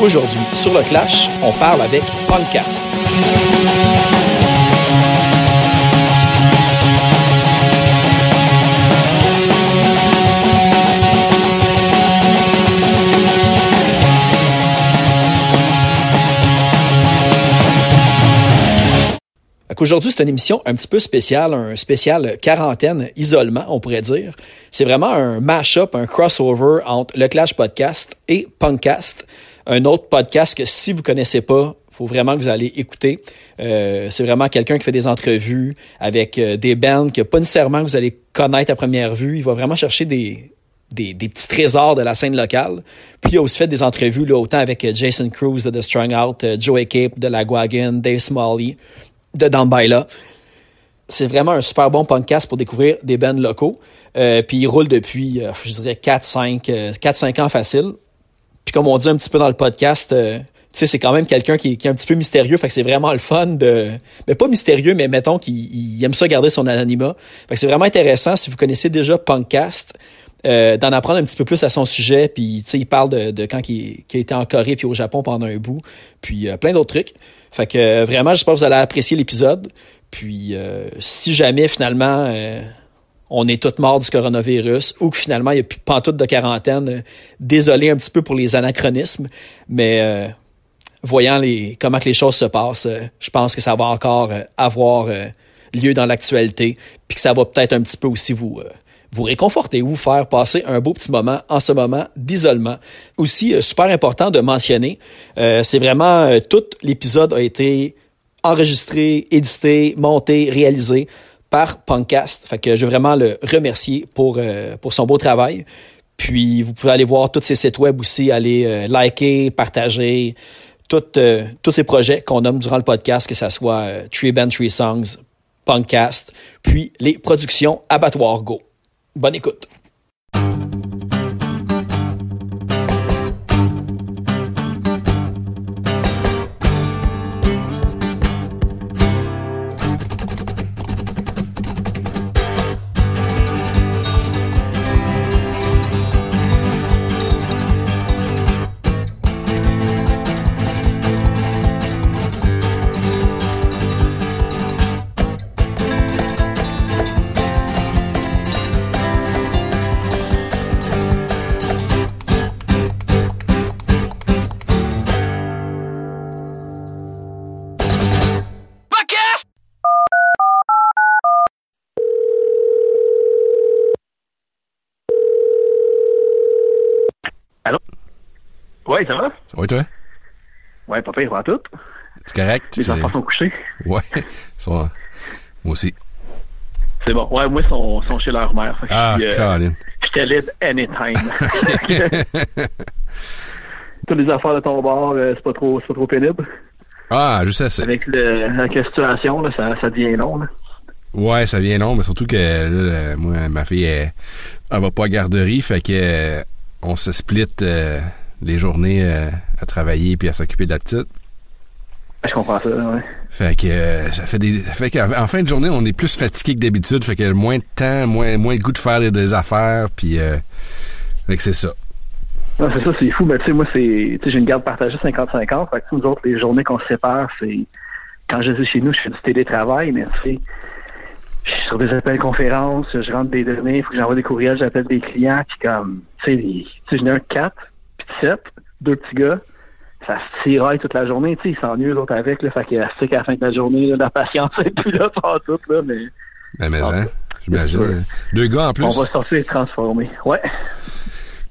Aujourd'hui, sur le Clash, on parle avec Punkcast. Aujourd'hui, c'est une émission un petit peu spéciale, un spécial quarantaine, isolement, on pourrait dire. C'est vraiment un mash-up, un crossover entre le Clash Podcast et Punkcast un autre podcast que si vous connaissez pas, faut vraiment que vous allez écouter. Euh, c'est vraiment quelqu'un qui fait des entrevues avec euh, des bands que pas nécessairement que vous allez connaître à première vue. Il va vraiment chercher des, des, petits trésors de la scène locale. Puis il a aussi fait des entrevues là, autant avec euh, Jason Cruz de The Strung Out, Joey Cape de La Guagan, Dave Smalley de Down C'est vraiment un super bon podcast pour découvrir des bands locaux. puis il roule depuis, je dirais, 4-5 4-5 ans facile. Puis comme on dit un petit peu dans le podcast, euh, tu sais, c'est quand même quelqu'un qui, qui, est un petit peu mystérieux. Fait que c'est vraiment le fun de. Mais pas mystérieux, mais mettons qu'il aime ça garder son anonymat. Fait que c'est vraiment intéressant si vous connaissez déjà Punkcast. Euh, d'en apprendre un petit peu plus à son sujet, puis tu sais, il parle de, de quand il, été en Corée puis au Japon pendant un bout, puis euh, plein d'autres trucs. Fait que vraiment, j'espère que vous allez apprécier l'épisode. Puis si jamais finalement on est tous morts du coronavirus ou que finalement il n'y a plus pantoute de quarantaine. Euh, désolé un petit peu pour les anachronismes, mais euh, voyant les, comment que les choses se passent, euh, je pense que ça va encore avoir lieu dans l'actualité, puis que ça va peut-être un petit peu aussi vous vous réconforter ou vous faire passer un beau petit moment en ce moment d'isolement. Aussi, super important de mentionner, c'est vraiment tout l'épisode a été enregistré, édité, monté, réalisé par Punkcast. Fait que je veux vraiment le remercier pour, euh, pour son beau travail. Puis vous pouvez aller voir tous ses sites web aussi, aller euh, liker, partager euh, tous ces projets qu'on nomme durant le podcast, que ce soit Tree Band Tree Songs, Punkcast, puis les productions Abattoir Go. Bonne écoute. Ouais, ça va? Oui, toi? Ouais, papa, il va tout. C'est correct? Les enfants sont couchés? Ouais, sont... moi aussi. C'est bon. Ouais, moi, ils sont, sont chez leur mère. Ah, euh, Colin. Je te libre anytime. Toutes les affaires de ton bord, euh, c'est pas trop, pas trop pénible. Ah, je sais ça. Avec, le, avec la situation, là, ça, ça devient long. Là. Ouais, ça devient long, mais surtout que là, moi, ma fille, elle, elle va pas à garderie, fait que euh, on se split les journées euh, à travailler puis à s'occuper de la petite. Je comprends ça, ouais. Fait que euh, ça fait des fait qu'en fin de journée, on est plus fatigué que d'habitude, fait que moins de temps, moins moins le goût de faire des, affaires puis euh, fait que c'est ça. Non, c'est ça, c'est fou, mais tu sais moi c'est tu sais j'ai une garde partagée 50-50, fait que nous autres les journées qu'on se sépare, c'est quand je suis chez nous, je fais du télétravail, mais tu sais je suis sur des appels conférences, je rentre des données, il faut que j'envoie des courriels, j'appelle des clients, puis comme tu sais, j'en ai un 4 deux petits gars, ça se tiraille toute la journée, tu sais, ils s'ennuient l'autre avec, là, fait qu'il qu'à la fin de la journée, là, la patience est plus là, pas tout, là, mais... Ben, mais, hein, j'imagine. Deux gars en plus. On va sortir et transformer, ouais.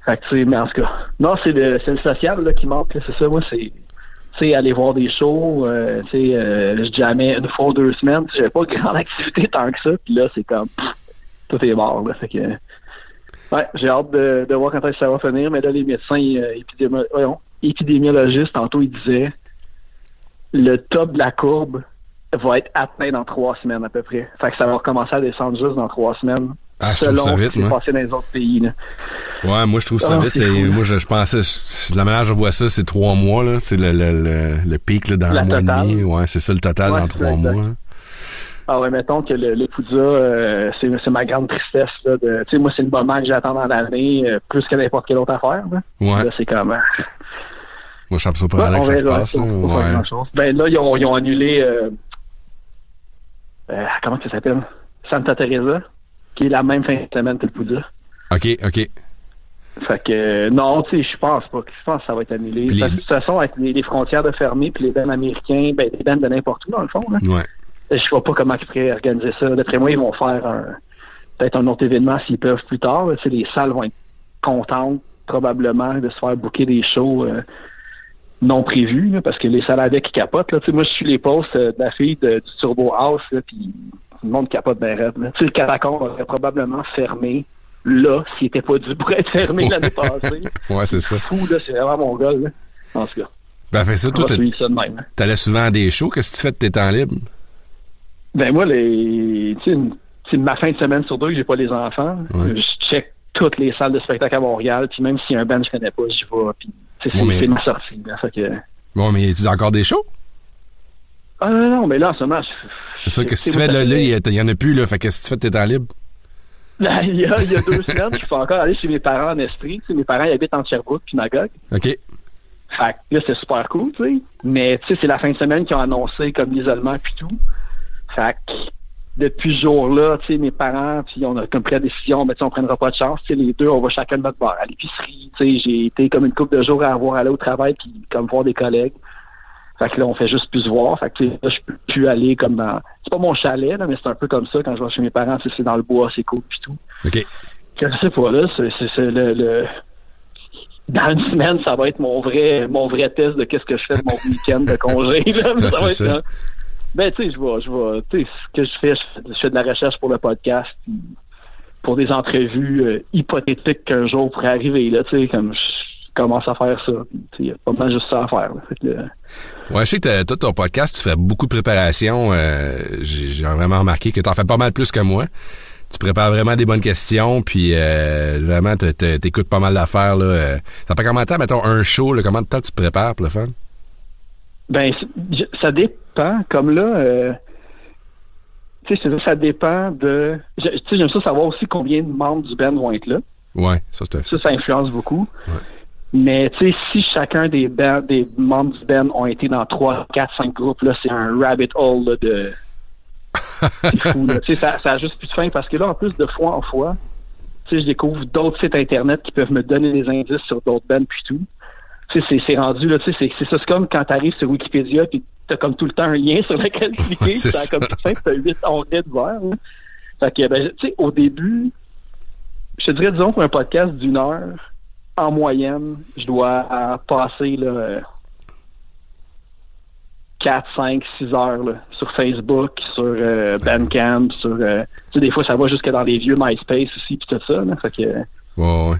Fait que, tu sais, mais en tout cas, non, c'est le, c'est le social, là, qui manque, c'est ça, moi, c'est, tu sais, aller voir des shows, euh, tu sais, euh, je jamais une fois ou deux semaines, j'avais pas grande activité tant que ça, puis là, c'est comme, tout est mort, là, fait que Ouais, j'ai hâte de, de voir quand est-ce que ça va finir, mais là, les médecins euh, épidémi- voyons, épidémiologistes, tantôt, ils disaient le top de la courbe va être atteint dans trois semaines à peu près. Fait que ça va recommencer à descendre juste dans trois semaines. Ah, je trouve selon ça ce vite, qui s'est moi. passé dans les autres pays. Là. Ouais, moi je trouve ça Ah, vite. Et moi je, je pensais, je- de la manière je vois ça, c'est trois mois là. C'est le, le, le, le pic là, dans La un mois et demi. Ouais, c'est ça le total dans trois mois. Ah ouais, mettons que le, le euh, c'est, c'est ma grande tristesse. Là, de, tu sais, moi, c'est le moment que j'attends dans l'année, euh, plus que n'importe quelle autre affaire. Là, Ouais. Là, c'est comme... euh, Moi je suis on que ça se passe. là. Pas Ouais. Ben là, ils ont, ils ont annulé euh, euh, comment ça s'appelle? Santa Teresa, qui est la même fin de semaine que le Poudja. Ok, ok. Fait que euh, non, tu sais, je pense pas. Je pense que ça va être annulé. Puis de toute façon, avec les, les frontières de fermées, puis les bands américains, ben les bands de n'importe où, dans le fond, là. Ouais. Je vois pas comment ils pourraient organiser ça. D'après moi, ils vont faire un peut-être un autre événement s'ils peuvent plus tard. là. Tu sais, les salles vont être contentes probablement de se faire booker des shows euh, non prévus là, parce que les salles avec ils capotent. Là. Tu sais, moi, je suis les posts euh, de la fille de- du Turbo House, puis le monde capote bien raide. là. Tu sais, le catacombe aurait probablement fermé là s'il était pas dû pour être fermé l'année passée. Ouais, c'est ça. Fou, là, c'est vraiment mon gars. Là. En tout cas, Ben fait ça, toi, hein. t'allais souvent à des shows. Qu'est-ce que tu fais de tes temps libres? Ben moi, les, tu sais, une- tu ma fin de semaine sur deux que j'ai pas les enfants, Ouais. je check toutes les salles de spectacle à Montréal, puis même s'il y a un band que je connais pas, j'y vais, puis tu c'est Ouais, mais- ma sortie. Là, fait que... Bon, mais tu as encore des shows? Ah non, non, mais là, en ce moment, je- C'est ça, que tu moi, fais là? Il y, en a plus, là. Fait que tu fais tes temps libres? Là, il, y a, il y a deux semaines, je peux encore aller chez mes parents en Estrie. Tu sais, mes parents ils habitent en Sherbrooke puis Magog. OK. Fait que là, c'est super cool, tu sais. Mais tu sais, c'est la fin de semaine qu'ils ont annoncé comme l'isolement puis tout. Fait que depuis ce jour-là, tu sais, mes parents, puis on a comme pris la décision, mais tu sais, on prendra pas de chance. Tu sais, les deux, on va chacun de notre bar à l'épicerie. Tu sais, j'ai été comme une couple de jours à avoir aller au travail puis comme voir des collègues. Fait que là, on fait juste plus se voir. Fait que tu là, je peux plus aller comme dans. C'est pas mon chalet, là, mais c'est un peu comme ça quand je vais chez mes parents, tu c'est dans le bois, c'est cool puis tout. OK. Je sais pas, là, c'est, le, le- Dans une semaine, ça va être mon vrai mon vrai test de qu'est-ce que je fais de mon week-end de congé. Là. Ouais, ça va être ça. Ben, tu sais, je vais, je vais, tu sais, ce que je fais, je fais, de la recherche pour le podcast, pour des entrevues euh, hypothétiques qu'un jour pourrait arriver, là, tu sais, comme je commence à faire ça. Tu il y a pas mal juste ça à faire, là. Ouais, je sais que toi, ton podcast, tu fais beaucoup de préparation. euh, j'ai vraiment remarqué que t'en fais pas mal plus que moi. Tu prépares vraiment des bonnes questions, puis euh, vraiment, te- te- t'écoutes pas mal d'affaires. Là. euh. Ça fait combien de temps, mettons, un show, là, combien de temps tu prépares pour le fun? Ben, ça dépend. Comme là, euh, tu sais, ça dépend de. Tu sais, j'aime ça savoir aussi combien de membres du band vont être là. Ouais, ça, c'est Ça, ça influence beaucoup. Ouais. Mais tu sais, si chacun des bands, des membres du band ont été dans 3, 4, 5 groupes, là, c'est un rabbit hole là, de. c'est fou, là. Tu sais, ça, ça a juste plus de fin parce que là, en plus de fois en fois, tu sais, je découvre d'autres sites internet qui peuvent me donner des indices sur d'autres bands puis tout. Tu sais, c'est- c'est rendu, là, tu sais, c'est- ça, c'est comme quand t'arrives sur Wikipédia puis t'as comme tout le temps un lien sur lequel cliquer, Ouais, ça. comme fin, t'as huit onglets de verre, là. Fait que, ben, tu sais, au début, je te dirais, disons, pour un podcast d'une heure, en moyenne, je dois passer là, euh, 4, 5, 6 heures là, sur Facebook, sur euh, Bandcamp, sur... euh, tu sais, des fois, ça va jusque dans les vieux MySpace aussi, puis tout ça. Là, fait que, Ouais, ouais.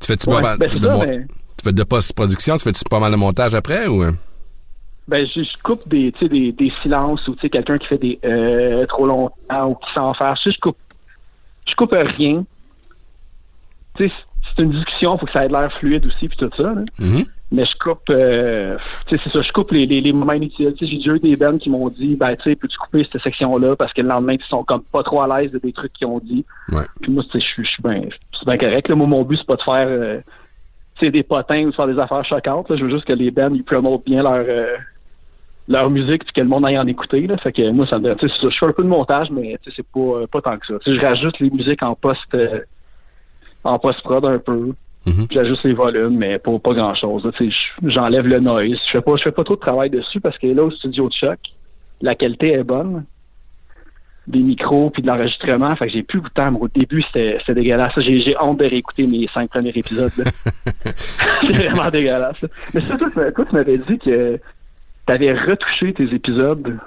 Tu fais-tu pas mal ben, de, ça, mon- mais- tu fais de post-production? Tu fais-tu pas mal de montage après ou... Ben, je, je coupe des, tu sais, des, des silences ou tu sais, quelqu'un qui fait des euh, trop longtemps ou qui s'en fait. Je, je coupe je coupe rien. Tu sais, c'est une discussion, faut que ça ait l'air fluide aussi puis tout ça. là. Mhm. Mais je coupe euh, tu sais, c'est ça, je coupe les, les, les moments inutiles. Tu sais, j'ai déjà eu des bands qui m'ont dit ben tu sais, peux-tu couper cette section-là parce que le lendemain, ils sont comme pas trop à l'aise de des trucs qu'ils ont dit. Ouais. Puis moi, tu je suis bien c'est bien correct. Là. Moi, mon but, c'est pas de faire euh, sais, des potins ou de faire des affaires choquantes. Là. Je veux juste que les bands ils promotent bien leur euh, leur musique puis que le monde aille en écouter. Là. Fait que moi, ça me c'est ça, je fais un peu de montage, mais c'est pas, euh, pas tant que ça. Tu sais, je rajoute les musiques en post euh, en post-prod un peu. Mhm. Puis j'ajuste les volumes, mais pas, pas grand chose. J'enlève le noise. Je fais pas je fais pas trop de travail dessus parce que là, au studio de choc, la qualité est bonne. Des micros puis de l'enregistrement. Fait que j'ai plus de temps. Au début, c'était dégueulasse. J'ai honte de réécouter mes cinq premiers épisodes. c'est vraiment dégueulasse. là. Mais ça, toi, tu toi, tu m'avais dit que t'avais retouché tes épisodes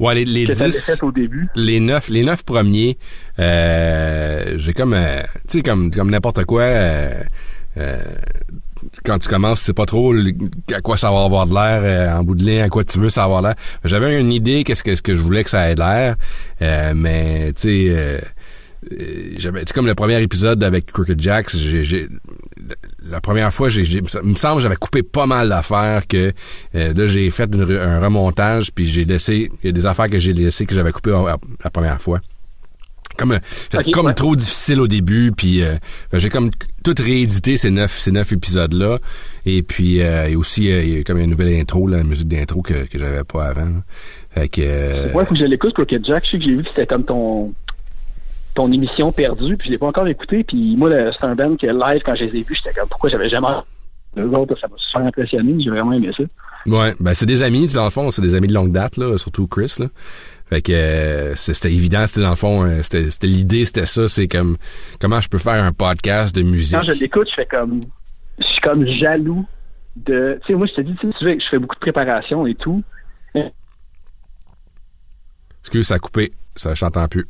Ouais, les, les que t'avais 10, fait au début. les neuf, les neuf premiers, euh, j'ai comme, euh, tu sais, comme, comme n'importe quoi, euh, euh, quand tu commences, tu sais pas trop à quoi ça va avoir de l'air euh, en bout de ligne, à quoi tu veux ça avoir l'air. J'avais une idée qu'est-ce que je voulais que ça ait l'air, euh, mais tu sais, euh, euh, j'avais, comme le premier épisode avec Crooked Jacks, j'ai, la première fois, j'ai, me semble j'avais coupé pas mal d'affaires que euh, là j'ai fait un remontage puis j'ai laissé, il y a des affaires que j'ai laissées que j'avais coupées la, la première fois. Comme, euh, comme ouais. trop difficile au début, puis euh, fait, j'ai comme tout réédité ces neuf ces neuf épisodes là, et puis euh, et aussi euh, il y a comme une nouvelle intro, là, la musique d'intro que que j'avais pas avant. là. Fait que euh, Ouais, faut que je l'écoute, Crooked Jack. Je sais que j'ai vu que c'était comme ton ton émission perdue, puis je l'ai pas encore écouté. Puis moi, c'est un band que live, quand je les ai vus, j'étais comme, pourquoi j'avais jamais... Les autres, ça m'a super impressionné. J'ai vraiment aimé ça. Ouais, ben c'est des amis, dans le fond, c'est des amis de longue date, là, surtout Chris, là. Fait que euh, c'était évident, c'était dans le fond, euh, c'était l'idée, c'était ça, c'est comme comment je peux faire un podcast de musique? Quand je l'écoute, je fais comme... Je suis comme jaloux de... Tu sais, moi, je te dis, tu sais, je fais beaucoup de préparation et tout. Excuse, ça a coupé, ça je t'entends plus.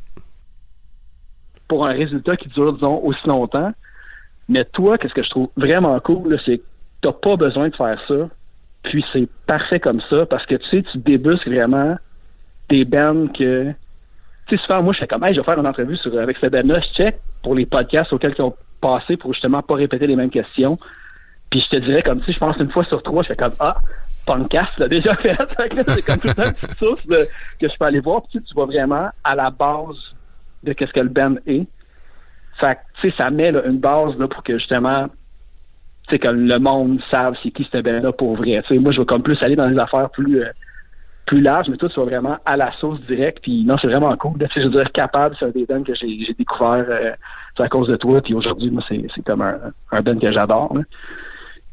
pour un résultat qui dure, disons, aussi longtemps. Mais toi, qu'est-ce que je trouve vraiment cool, c'est que t'as pas besoin de faire ça. Puis c'est parfait comme ça parce que tu sais, tu débusques vraiment des bands que. Tu sais, souvent, moi, je fais comme, hey, je vais faire une entrevue avec ce band-là, je check pour les podcasts auxquels ils ont passé pour justement pas répéter les mêmes questions. Puis je te dirais, comme, sais, je pense une fois sur trois, je fais comme, ah, Podcast l'a déjà fait. Là, c'est comme tout le temps une petite source de- que je peux aller voir. Puis tu vas vraiment à la base de qu'est-ce que le band est. Fait tu sais, ça met là, une base là, pour que justement, tu sais, que le monde sache c'est qui ce band-là pour vrai. Moi, je vais comme plus aller dans des affaires plus euh, plus larges, mais toi, tu vas vraiment à la source directe. Puis non, c'est vraiment cool. Je veux dire, capable, c'est un des bands que j'ai découvert euh, à cause de toi. Puis aujourd'hui, moi, c'est comme un, un band que j'adore.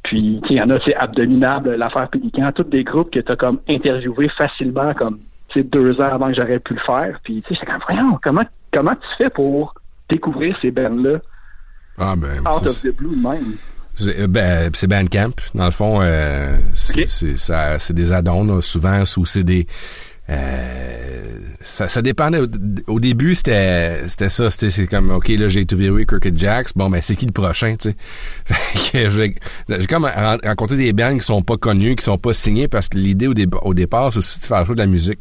Puis, tu sais, il y en a, c'est Abdominable, l'affaire Pélican, tous des groupes que tu as comme interviewé facilement, comme, tu sais, deux ans avant que j'aurais pu le faire. Puis, tu sais, j'étais comme, voyons, comment, comment tu fais pour découvrir ces bands-là? Ah ben out c'est- of the blue même? C'est euh, ben, Bandcamp. Dans le fond, euh, c'est Ok. c'est- des add-ons, souvent, ou c'est des... euh, ça, ça dépendait. Au, au début, c'était c'était ça. C'était c'est comme, OK, là, j'ai interviewé Crooked Jacks. Bon, ben, c'est qui le prochain, tu sais? Fait que j'ai j'ai comme ren- rencontré des bands qui sont pas connus, qui sont pas signés, parce que l'idée au, dé- au départ, c'est de faire jouer de la musique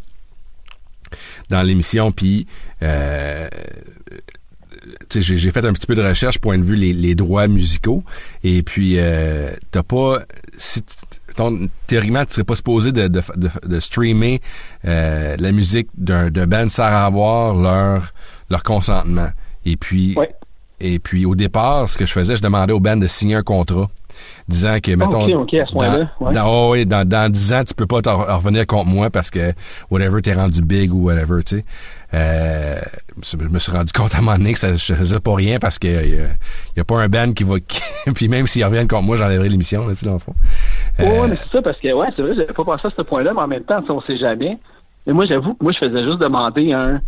dans l'émission, puis... Euh, j'ai j'ai fait un petit peu de recherche point de vue les, les droits musicaux et puis euh, t'as pas si ton, théoriquement tu serais pas supposé de, de, de, de streamer euh, la musique d'un d'un band sans avoir leur leur consentement et puis Ouais. et puis au départ ce que je faisais je demandais au band de signer un contrat disant que mettons ok, ok, à ce point-là, dans, ouais. dans, oh, oui, dans, dans 10 ans tu peux pas revenir contre moi parce que whatever t'es rendu big ou whatever tu sais euh, je me suis rendu compte à un moment donné que ça, je faisais pas rien parce que il y, a- y a pas un band qui va puis même s'ils reviennent contre moi j'enlèverai l'émission là, tu sais dans le fond Euh, Ouais, mais c'est ça, parce que, ouais, c'est vrai, j'avais pas pensé à ce point-là, mais en même temps, on sait jamais. Mais moi, j'avoue, que moi, je faisais juste demander un,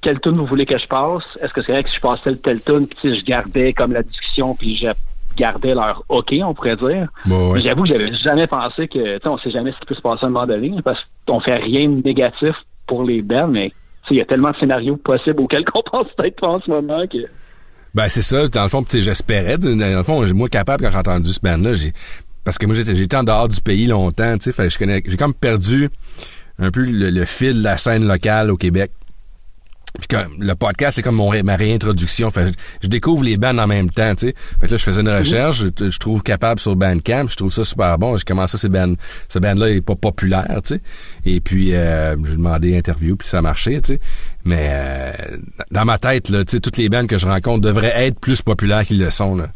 quel tune vous voulez que je passe? Est-ce que c'est vrai que je passais le tel tune, puis je gardais comme la discussion, puis je gardais leur OK, on pourrait dire. bon, ouais. Mais j'avoue que j'avais jamais pensé que, tu sais, on sait jamais ce qui peut se passer à un moment donné, parce qu'on fait rien de négatif pour les bands, mais, il y a tellement de scénarios possibles auxquels qu'on pense peut-être pas en ce moment que. Ben c'est ça, dans le fond, j'espérais. Dans le fond, moi capable quand j'ai entendu ce band-là, parce que moi j'étais en dehors du pays longtemps, tu sais, j'ai comme perdu un peu le, le fil de la scène locale au Québec. Puis comme, le podcast, c'est comme mon, ré- ma réintroduction. Fait, je, je découvre les bands en même temps, tu sais. Fait que là, je faisais une recherche, je, je trouve capable sur Bandcamp, je trouve ça super bon. J'ai commencé ces bands, ce band-là est pas populaire, tu sais. Et puis, euh, j'ai demandé interview, puis ça marchait, tu sais. Mais euh, dans ma tête, là, tu sais, toutes les bands que je rencontre devraient être plus populaires qu'ils le sont, là.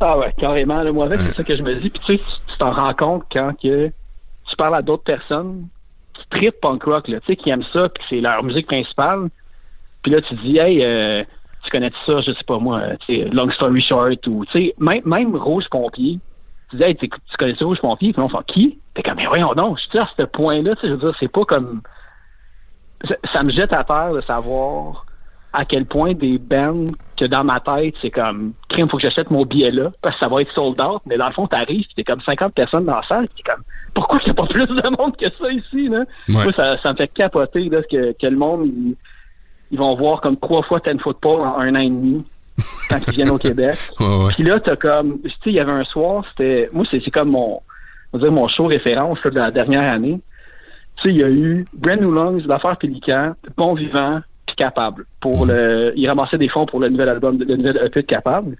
Ah ouais, carrément. Là, moi, avec, c'est ça que je me dis. Puis tu sais, tu t'en rends compte quand que tu parles à d'autres personnes qui trippent punk rock, là, tu sais, qui aiment ça, puis que c'est leur musique principale. Puis là, tu dis, hey, euh, tu connais ça, je sais pas moi, euh, tu sais, Long Story Short, ou, tu sais, même, même Rose Pompier. Tu dis, hey, tu connais ça, Rose Pompier? Puis là, on fait, qui? T'es comme, mais voyons donc, je dis, à ce point-là, tu sais, je veux dire, c'est pas comme. Ça, ça me jette à terre de savoir à quel point des bands que dans ma tête, c'est comme, crime, faut que j'achète mon billet là, parce que ça va être sold out, mais dans le fond, t'arrives, t'es comme 50 personnes dans la salle, t'es comme, pourquoi il n'y a pas plus de monde que ça ici, là? Moi, ça, ça me fait capoter, là, que, que le monde, ils, vont voir comme trois fois Ten Football en un an et demi quand ils viennent au Québec. Puis là, t'as comme, tu sais, il y avait un soir, c'était, moi, c'est comme mon, on va dire mon show référence de la dernière année. Tu sais, il y a eu Brand New Lungs, L'affaire Pélican, Bon Vivant, puis Capable. Pour mhm. le, il ramassait des fonds pour le nouvel album, le nouvel EP de Capable.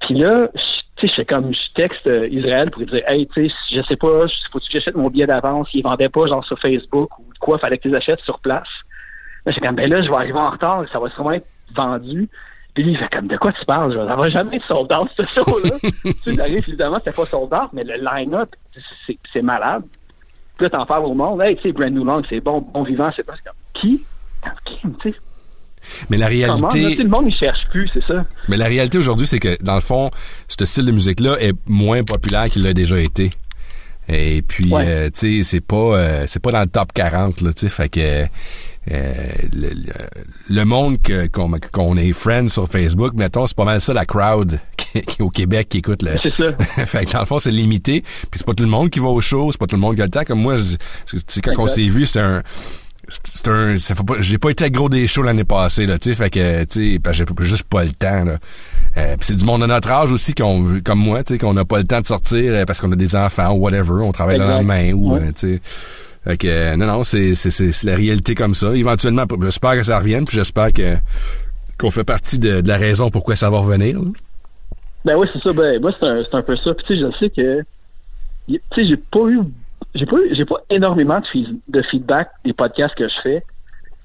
Puis là, tu sais, comme, je texte euh, Israël pour lui dire, hey, tu sais, je sais pas, faut que j'achète mon billet d'avance. Il vendait pas, genre, sur Facebook ou quoi, fallait que tu les achètes sur place. Là, j'ai comme, ben là, je vais arriver en retard, ça va sûrement être vendu. Puis lui, il fait comme, de quoi tu parles? Ça va jamais être sold out, ce show-là. tu sais, évidemment, c'était pas sold out, mais le line-up, c'est malade. Puis là, t'en parles au monde. Hey, tu sais, Brand New Long, c'est bon, bon vivant, c'est pas comme, qui? Qui, tu sais? Mais la réalité. le monde, il cherche plus, c'est ça. Mais la réalité aujourd'hui, c'est que, dans le fond, ce style de musique-là est moins populaire qu'il l'a déjà été. Et puis, euh, tu sais, c'est pas, euh, c'est pas dans le top 40, là, tu sais, fait que euh, le, monde que, qu'on, est friends sur Facebook, mettons, c'est pas mal ça la crowd qui, qui au Québec qui écoute le. C'est ça. fait que dans le fond, c'est limité. Puis c'est pas tout le monde qui va au show, c'est pas tout le monde qui a le temps. Comme moi, je, quand on s'est vu, c'est un c'est un ça fait pas j'ai pas été à gros des shows l'année passée là tu sais fait que tu sais j'ai juste pas le temps là euh, c'est du monde de notre âge aussi qu'on comme moi tu sais qu'on n'a pas le temps de sortir euh, parce qu'on a des enfants ou whatever on travaille le lendemain ou tu sais fait euh, non, non, c'est, la réalité comme ça. Éventuellement, j'espère que ça revienne, puis j'espère que qu'on fait partie de, la raison pourquoi ça va revenir. Ben oui, c'est ça. Ben, moi, c'est un, un peu ça. Puis tu sais, je sais que, tu sais, j'ai pas eu, j'ai pas pas énormément de, de feedback des podcasts que je fais,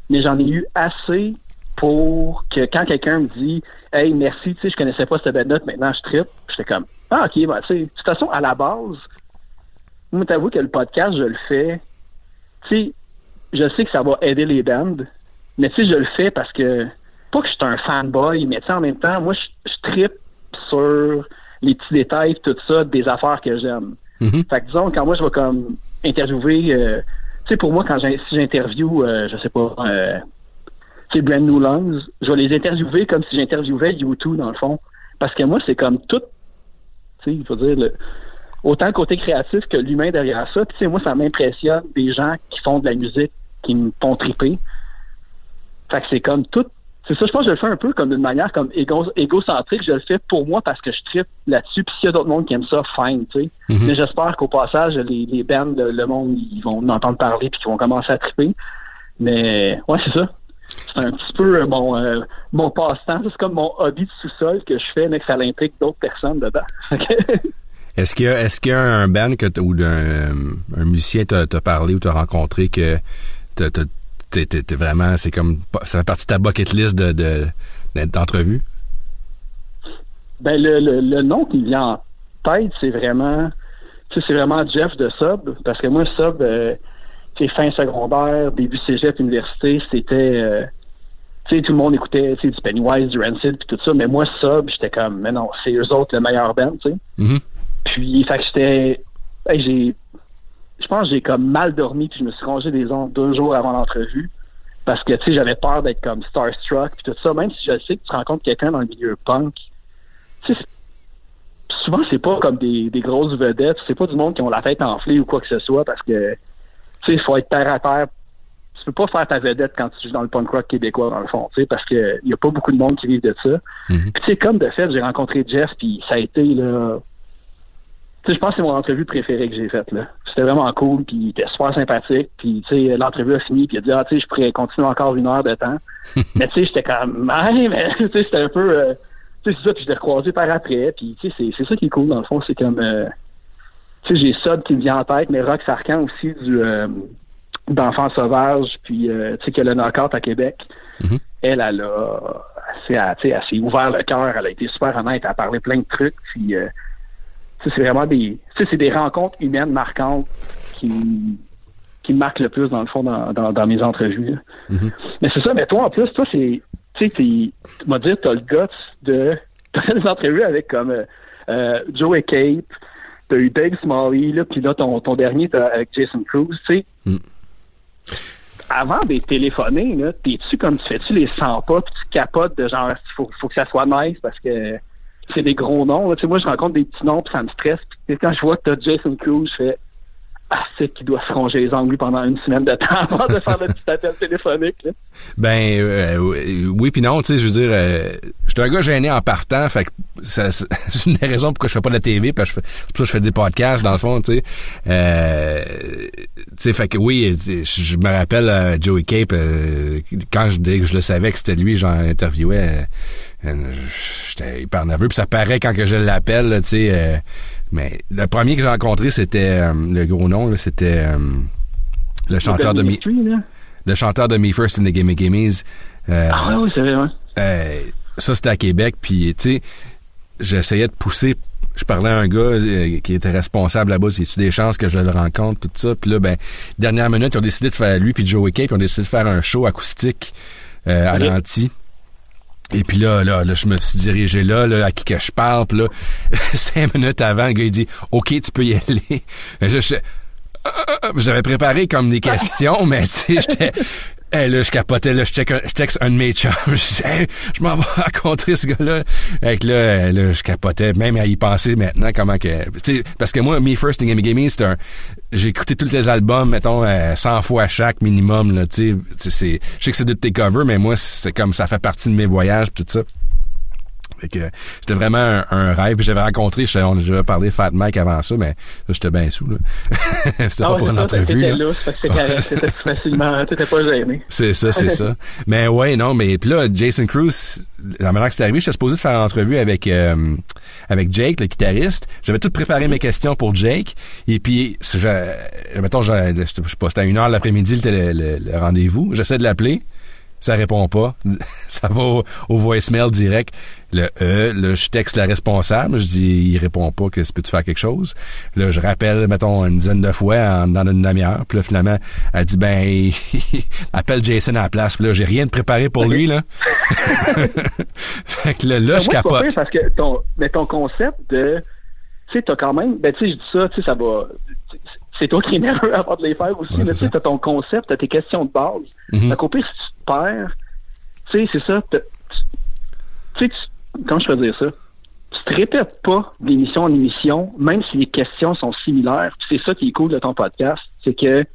mais j'en ai eu assez pour que quand quelqu'un me dit Hey, merci, tu sais, je connaissais pas cette belle note, maintenant je tripe, j'étais comme Ah, ok, ben, tu sais, de toute façon, à la base, moi, t'avoue que le podcast, je le fais tu sais, je sais que ça va aider les bandes, mais tu sais, je le fais parce que, pas que je suis un fanboy, mais tu sais, en même temps, moi, je, je tripe sur les petits détails, tout ça, des affaires que j'aime. Mm-hmm. Fait que disons, quand moi, je vais comme interviewer, euh, tu sais, pour moi, quand si j'interview, euh, je sais pas, euh, tu sais, Brand New Lungs, je vais les interviewer comme si j'interviewais YouTube, dans le fond. Parce que moi, c'est comme tout, tu sais, il faut dire, le, autant le côté créatif que l'humain derrière ça. Puis, tu sais, moi, ça m'impressionne des gens qui font de la musique, qui me font triper. Fait que c'est comme tout. C'est ça, je pense que je le fais un peu comme d'une manière comme égo, égocentrique. Je le fais pour moi parce que je tripe là-dessus. Puis s'il y a d'autres mondes qui aiment ça, fine, tu sais. Mm-hmm. Mais j'espère qu'au passage, les, les bands, le monde, ils vont en entendre parler puis qu'ils vont commencer à triper. Mais ouais, c'est ça. C'est un petit peu euh, mon, euh, mon passe-temps. C'est comme mon hobby de sous-sol que je fais, mais que ça l'implique d'autres personnes dedans. Est-ce qu'il y a, est-ce qu'il y a un band que ou un, un musicien t'a, parlé ou t'a rencontré que t'es, vraiment, c'est comme, ça fait partie de ta bucket list de, de, d'entrevue? Ben, le, le, nom qui vient en tête, c'est vraiment, tu sais, c'est vraiment Jeff de Sub, parce que moi, Sub, euh, c'est fin secondaire, début cégep, université, c'était, euh, tu sais, tout le monde écoutait, tu sais, du Pennywise, du Rancid, puis tout ça, mais moi, Sub, j'étais comme, mais non, c'est eux autres le meilleur band, tu sais. Mm-hmm. Puis, fait que j'étais. j'ai. Je pense que j'ai comme mal dormi, puis je me suis rangé des ondes deux jours avant l'entrevue. Parce que, tu sais, j'avais peur d'être comme starstruck, puis tout ça. Même si je sais que tu rencontres quelqu'un dans le milieu punk, tu sais, souvent, c'est pas comme des, des grosses vedettes. C'est pas du monde qui ont la tête enflée ou quoi que ce soit, parce que, tu sais, il faut être terre à terre. Tu peux pas faire ta vedette quand tu joues dans le punk rock québécois, dans le fond, tu sais, parce qu'il y a pas beaucoup de monde qui vivent de ça. Mm-hmm. Puis, tu sais, comme de fait, j'ai rencontré Jeff, puis ça a été, là je pense que c'est mon entrevue préférée que j'ai faite. là. C'était vraiment cool, puis il était super sympathique. Puis tu sais, l'entrevue a fini, puis il a dit ah tu sais, je pourrais continuer encore une heure de temps. mais tu sais, j'étais comme mais, mais tu sais, c'était un peu euh, tu sais, c'est ça, puis je l'ai recroisé par après. Puis tu sais, c'est, c'est ça qui est cool dans le fond, c'est comme euh, tu sais, j'ai ça qui me vient en tête, mais Rock Sarkhan aussi du euh, d'enfants sauvages, puis tu sais, que le knockout à Québec. Mm-hmm. Elle, elle a, elle, elle, elle s'est ouvert le cœur, elle a été super honnête, elle a parlé plein de trucs, puis c'est vraiment des, c'est des rencontres humaines marquantes qui, qui me marquent le plus dans le fond dans, dans, mes entrevues. Mm-hmm. Mais c'est ça, mais toi en plus, toi c'est, tu sais, tu m'as dit, t'as le guts de, t'as des entrevues avec comme euh, euh Joe et Kate, t'as eu Dave Smalley, là, puis là ton, ton dernier t'as avec Jason Cruz, tu sais. Mm. avant d'être téléphoné, là, t'es-tu comme tu fais-tu les 100 pas puis tu capotes de genre il faut, faut que ça soit nice parce que c'est des gros noms. Moi je rencontre des petits noms puis ça me stresse. Quand je vois que t'as Jason Cruz, je fais ah, c'est qu'il doit se ronger les ongles pendant une semaine de temps avant de faire le petit appel téléphonique. Ben euh, oui puis non, tu sais, je veux dire, euh, je suis un gars gêné en partant, fait que c'est une des raisons pourquoi je fais pas de la TV, parce que je pour ça que je fais des podcasts dans le fond, tu sais. Euh, tu sais, fait que oui, je me rappelle euh, Joey Cape euh, quand je, dès que je le savais que c'était lui, j'en interviewais. Euh, j'étais hyper nerveux, puis ça paraît quand que je l'appelle, tu sais. mais le premier que j'ai rencontré, c'était le gros nom, c'était le chanteur de Me, le chanteur de Me First in the Gimme Gimmes. ah oui, c'est vrai. Ouais. ça c'était à Québec, puis tu sais, j'essayais de pousser je parlais à un gars euh, qui était responsable là-bas, y a des chances que je le rencontre, tout ça. Puis là, ben, dernière minute, ils ont décidé de faire, lui puis Joey Cape, ils ont décidé de faire un show acoustique euh, à l'anti. Et puis là, là, là, je me suis dirigé là, là, à qui que je parle. Puis là, cinq minutes avant, le gars, il dit « OK, tu peux y aller. » Je, j'avais préparé comme des questions, mais tu sais, j'étais Hey, là, je capotais, là, je, check je texte un de mes chums. Je disais, je m'en vais rencontrer ce gars-là. Que là, là, je capotais, même à y penser maintenant, comment que... parce que moi, Me First Gaming Gaming, c'est un... J'ai écouté tous les albums, mettons, 100 euh, fois chaque minimum, là, tu sais. Je sais que c'est de tes covers, mais moi, c'est comme ça fait partie de mes voyages, tout ça c'était vraiment un, rêve. J'avais rencontré, on j'avais parlé Fat Mike avant ça, mais j'étais bien sous. Là. c'était pas ah pour une entrevue. C'était facilement, t'étais pas gêné. C'est ça, c'est ça. Mais ouais, non, mais puis là, Jason Cruz, la manière que c'est arrivé, j'étais supposé faire une entrevue avec euh, avec Jake, le guitariste. J'avais tout préparé mes questions pour Jake. Et puis, je, mettons, je, je, sais pas, c'était à une heure l'après-midi le, le, le rendez-vous. J'essaie de l'appeler ça répond pas. ça va au, voicemail direct. Le E, là, je texte la responsable, je dis, il répond pas, que peux-tu faire quelque chose? Là, je rappelle, mettons, une dizaine de fois dans une demi-heure. Puis là, finalement, elle dit, ben, appelle Jason à la place. Puis là, j'ai rien de préparé pour lui, là. fait que là, là je capote. parce que ton, mais ton concept de, tu sais, t'as quand même, ben, tu sais, je dis ça, tu sais, ça va, c'est toi qui es nerveux avant de les faire aussi. mais tu sais, t'as ton concept, t'as tes questions de base. Mm -hmm. si tu te perds, tu sais, c'est ça. Tu sais, comment je peux dire ça? Tu te répètes pas d'émission en émission, même si les questions sont similaires. C'est ça qui est cool de ton podcast. C'est que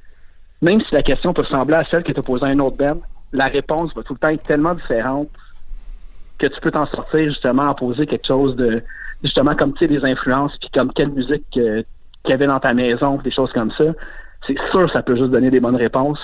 même si la question peut ressembler à celle que tu as posée à un autre Ben, la réponse va tout le temps être tellement différente que tu peux t'en sortir justement à poser quelque chose de justement comme tu sais des influences puis comme quelle musique que qu'il y avait dans ta maison, des choses comme ça, c'est sûr ça peut juste donner des bonnes réponses.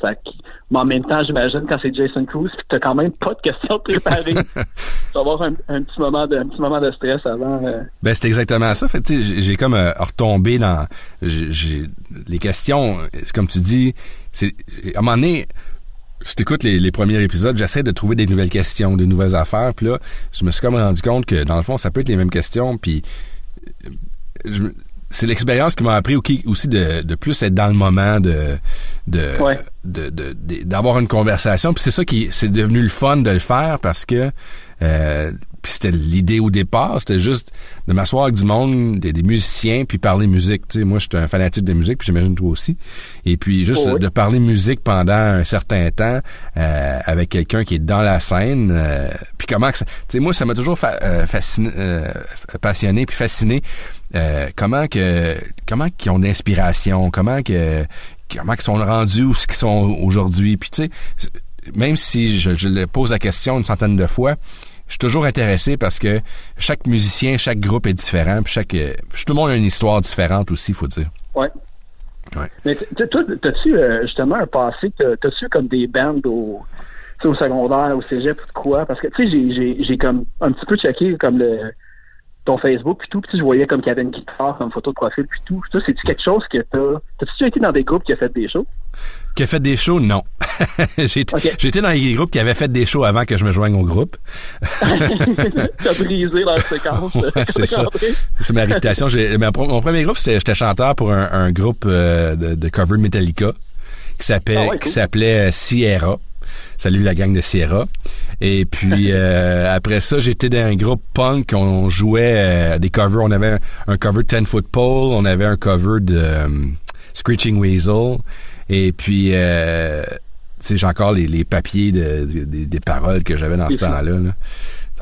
mais en même temps, j'imagine quand c'est Jason Cruz, tu t'as quand même pas de questions préparées. tu vas avoir un, petit moment de un petit moment de stress avant. Euh. Ben c'est exactement ça. Fait j'ai comme euh, retombé dans j'ai les questions. Comme tu dis, c'est à un moment donné. Si t'écoutes les, les premiers épisodes, j'essaie de trouver des nouvelles questions, des nouvelles affaires. Puis là, je me suis comme rendu compte que dans le fond, ça peut être les mêmes questions. Puis je, c'est l'expérience qui m'a appris aussi de, de plus être dans le moment de de d'avoir une conversation. Puis c'est ça qui c'est devenu le fun de le faire parce que euh, puis c'était l'idée au départ, c'était juste de m'asseoir avec du monde, des, musiciens, puis parler musique. Tu sais, moi, je suis un fanatique de musique, puis j'imagine toi aussi. Et puis juste oh de parler musique pendant un certain temps euh, avec quelqu'un qui est dans la scène. Euh, puis comment que ça... Tu sais, moi, ça m'a toujours euh, fasciné, passionné, puis fasciné. comment que comment qu'ils ont d'inspiration, comment que comment qu'ils sont rendus où ce qu'ils sont aujourd'hui. Puis tu sais, même si je, je le pose la question une centaine de fois, je suis toujours intéressé parce que chaque musicien, chaque groupe est différent, puis chaque euh, tout le monde a une histoire différente aussi, il faut dire. Ouais. Ouais. Mais toi, t'as-tu euh, justement un passé, t'as-tu comme des bandes au, au secondaire, au cégep ou quoi? Parce que tu sais, j'ai comme un petit peu checké comme le ton Facebook puis tout, puis je voyais comme qu'il y avait une guitare comme photo de profil puis tout. Ça, c'est-tu quelque chose que t'as. T'as-tu été dans des groupes qui ont fait des shows? Qui a fait des shows, non. été dans des groupes qui avaient fait des shows avant que je me joigne au groupe. T'as brisé la séquence. c'est ça. C'est ma réputation. Mon premier groupe, c'était j'étais chanteur pour un, groupe euh, de, de cover Metallica qui s'appelait ah qui s'appelait Sierra. Salut la gang de Sierra. Et puis euh, après ça, j'étais dans un groupe punk. On jouait euh, des covers. On avait un, cover de Ten Foot Pole. On avait un cover de euh, Screeching Weasel. Et puis sais, j'ai encore les, les papiers de, de- des- des paroles que j'avais dans ce temps-là. là.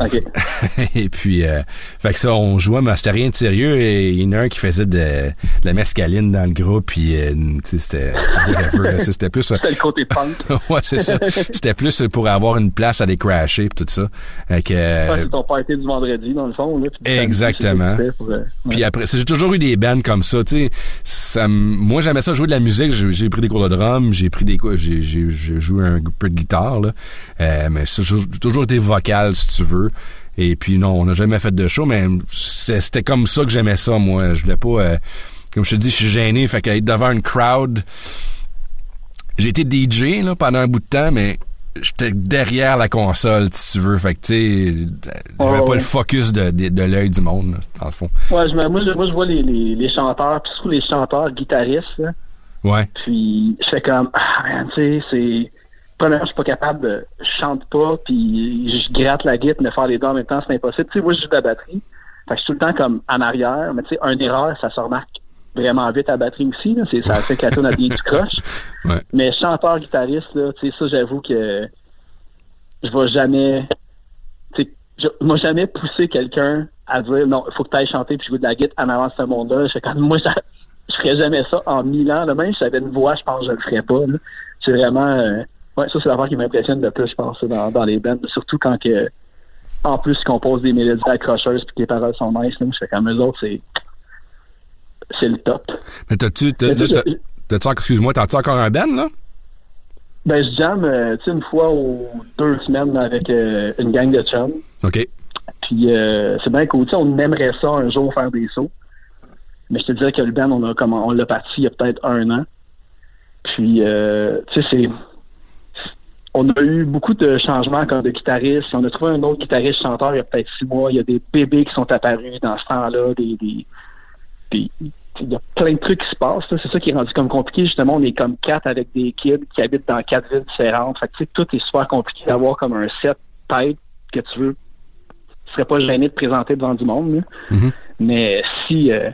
OK. et puis, euh, fait que ça, on jouait, mais c'était rien de sérieux. Et il y en a un qui faisait de, de la mescaline dans le groupe, puis euh, tu sais, c'était c'était whatever, c'était plus... C'était le côté punk. ouais, c'est ça. C'était plus pour avoir une place à les crasher, puis tout ça. Fait que, euh, ton party du vendredi, dans le fond. Là, puis Exactement. pour, euh, ouais. Puis après, j'ai toujours eu des bands comme ça, tu sais. Ça Moi, j'aimais ça jouer de la musique. J'ai pris des cours de drum, j'ai pris des cours, j'ai joué un peu de guitare, là. Euh, mais j'ai toujours été vocal, si tu veux. Et puis non, on n'a jamais fait de show, mais c'était comme ça que j'aimais ça, moi. Je voulais pas, euh, comme je te dis, je suis gêné, fait qu'être devant une crowd. J'ai été DJ là pendant un bout de temps, mais j'étais derrière la console, si tu veux. Fait que tu sais, j'avais Ouais, pas ouais. le focus de, de, de l'œil du monde, là, dans le fond. Ouais, je, moi, je, moi, je vois les, les, les chanteurs, puis surtout les chanteurs guitaristes, là, Ouais. puis je fais comme, ah, man, tu sais, c'est... Premièrement, je suis pas capable de... Je chante pas, puis je gratte la guitare, mais faire les deux en même temps, c'est impossible. Tu sais, moi, je joue de la batterie, fait que je suis tout le temps comme en arrière, mais tu sais, un erreur, ça se remarque vraiment vite à la batterie aussi, là, c'est, ça fait que la tune a bien du croche. Ouais. Mais chanteur, guitariste, là, tu sais, ça, j'avoue que je vais jamais, tu sais, je jamais pousser quelqu'un à dire non, il faut que tu ailles chanter puis jouer de la guitare en avant de ce monde-là. Je fais comme, moi, ça, je ferais jamais ça en mille ans. Là. Même si j'avais une voix, je pense que je le ferais pas. là. C'est vraiment, euh, ouais, ça, c'est l'affaire qui m'impressionne le plus, je pense, dans, dans les bands. Surtout quand que, en plus, qu'on pose des mélodies accrocheuses puis que les paroles sont nice, là, je fais comme eux autres, c'est, c'est le top. Mais t'as-tu, excuse-moi, t'as-tu encore un band, là? Ben, je jamme, euh, tu sais, une fois aux deux semaines avec euh, une gang de chums. OK. Puis euh, c'est bien cool. Tu sais, on aimerait ça un jour faire des sauts. Mais je te dirais que le band, on a comme on l'a parti il y a peut-être un an. Puis euh, tu sais, c'est. On a eu beaucoup de changements comme de guitaristes. On a trouvé un autre guitariste chanteur il y a peut-être six mois. Il y a des bébés qui sont apparus dans ce temps-là, des, des, des- il y a plein de trucs qui se passent. C'est ça qui est rendu comme compliqué. Justement, on est comme quatre avec des kids qui habitent dans quatre villes différentes. Fait que, tu sais, tout est super compliqué d'avoir comme un set tête que tu veux. Tu serais pas gêné de présenter devant du monde. Mhm. Mais si euh,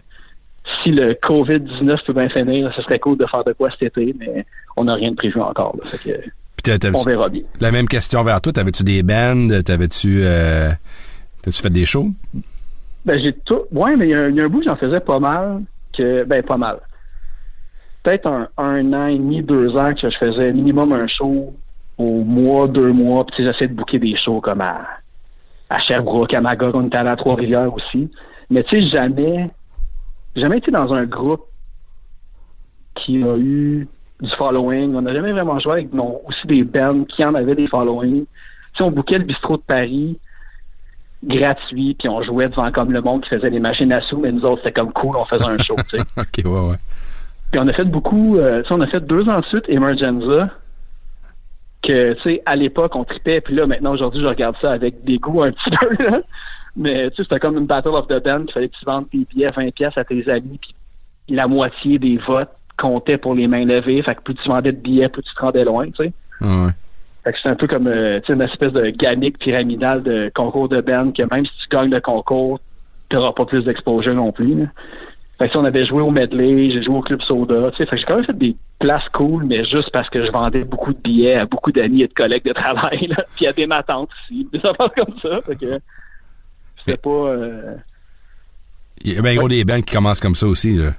si le COVID-19 peut bien finir, ce serait cool de faire de quoi cet été, mais on n'a rien de prévu encore. Là. Fait que, Puis on verra bien. la même question vers toi. T'avais-tu des bands? T'avais-tu, euh, t'as-tu fait des shows? Ben, j'ai tout. Ouais, mais il y, a un- il y a un bout, j'en faisais pas mal. que Ben, pas mal. Peut-être un, un an et demi, deux ans que je faisais minimum un show au mois, deux mois. Puis j'essayais de booker des shows comme à, à Sherbrooke, à Magog, on était allé à Trois-Rivières aussi. Mais tu sais, jamais, jamais été dans un groupe qui a eu du following. On n'a jamais vraiment joué avec non, aussi des bands qui en avaient des followings. Tu sais, on bookait le bistrot de Paris gratuit, puis on jouait devant comme le monde qui faisait des machines à sous, mais nous autres, c'était comme cool, on faisait un show, tu sais. OK, ouais, ouais. Puis on a fait beaucoup, euh, tu sais, on a fait deux ans de suite Emergenza, que, tu sais, à l'époque, on tripait, puis là, maintenant, aujourd'hui, je regarde ça avec des goûts un petit peu, là. Mais, tu sais, c'était comme une Battle of the Band, qu'il fallait que tu vendes tes billets à 20 pièces à tes amis, puis la moitié des votes comptait pour les mains levées, fait que plus tu vendais de billets, plus tu te rendais loin, tu sais. Ah ouais. Fait que c'est un peu comme euh, une espèce de gamique pyramidale de concours de band que même si tu gagnes le concours, tu n'auras pas plus d'exposure non plus. Là. Fait que si on avait joué au medley, j'ai joué au club soda, tu sais, fait que j'ai quand même fait des places cool, mais juste parce que je vendais beaucoup de billets à beaucoup d'amis et de collègues de travail, là, puis à des matantes aussi, des affaires comme ça. Fait que c'était pas euh, Il y a bien gros des bands qui commencent comme ça aussi, là.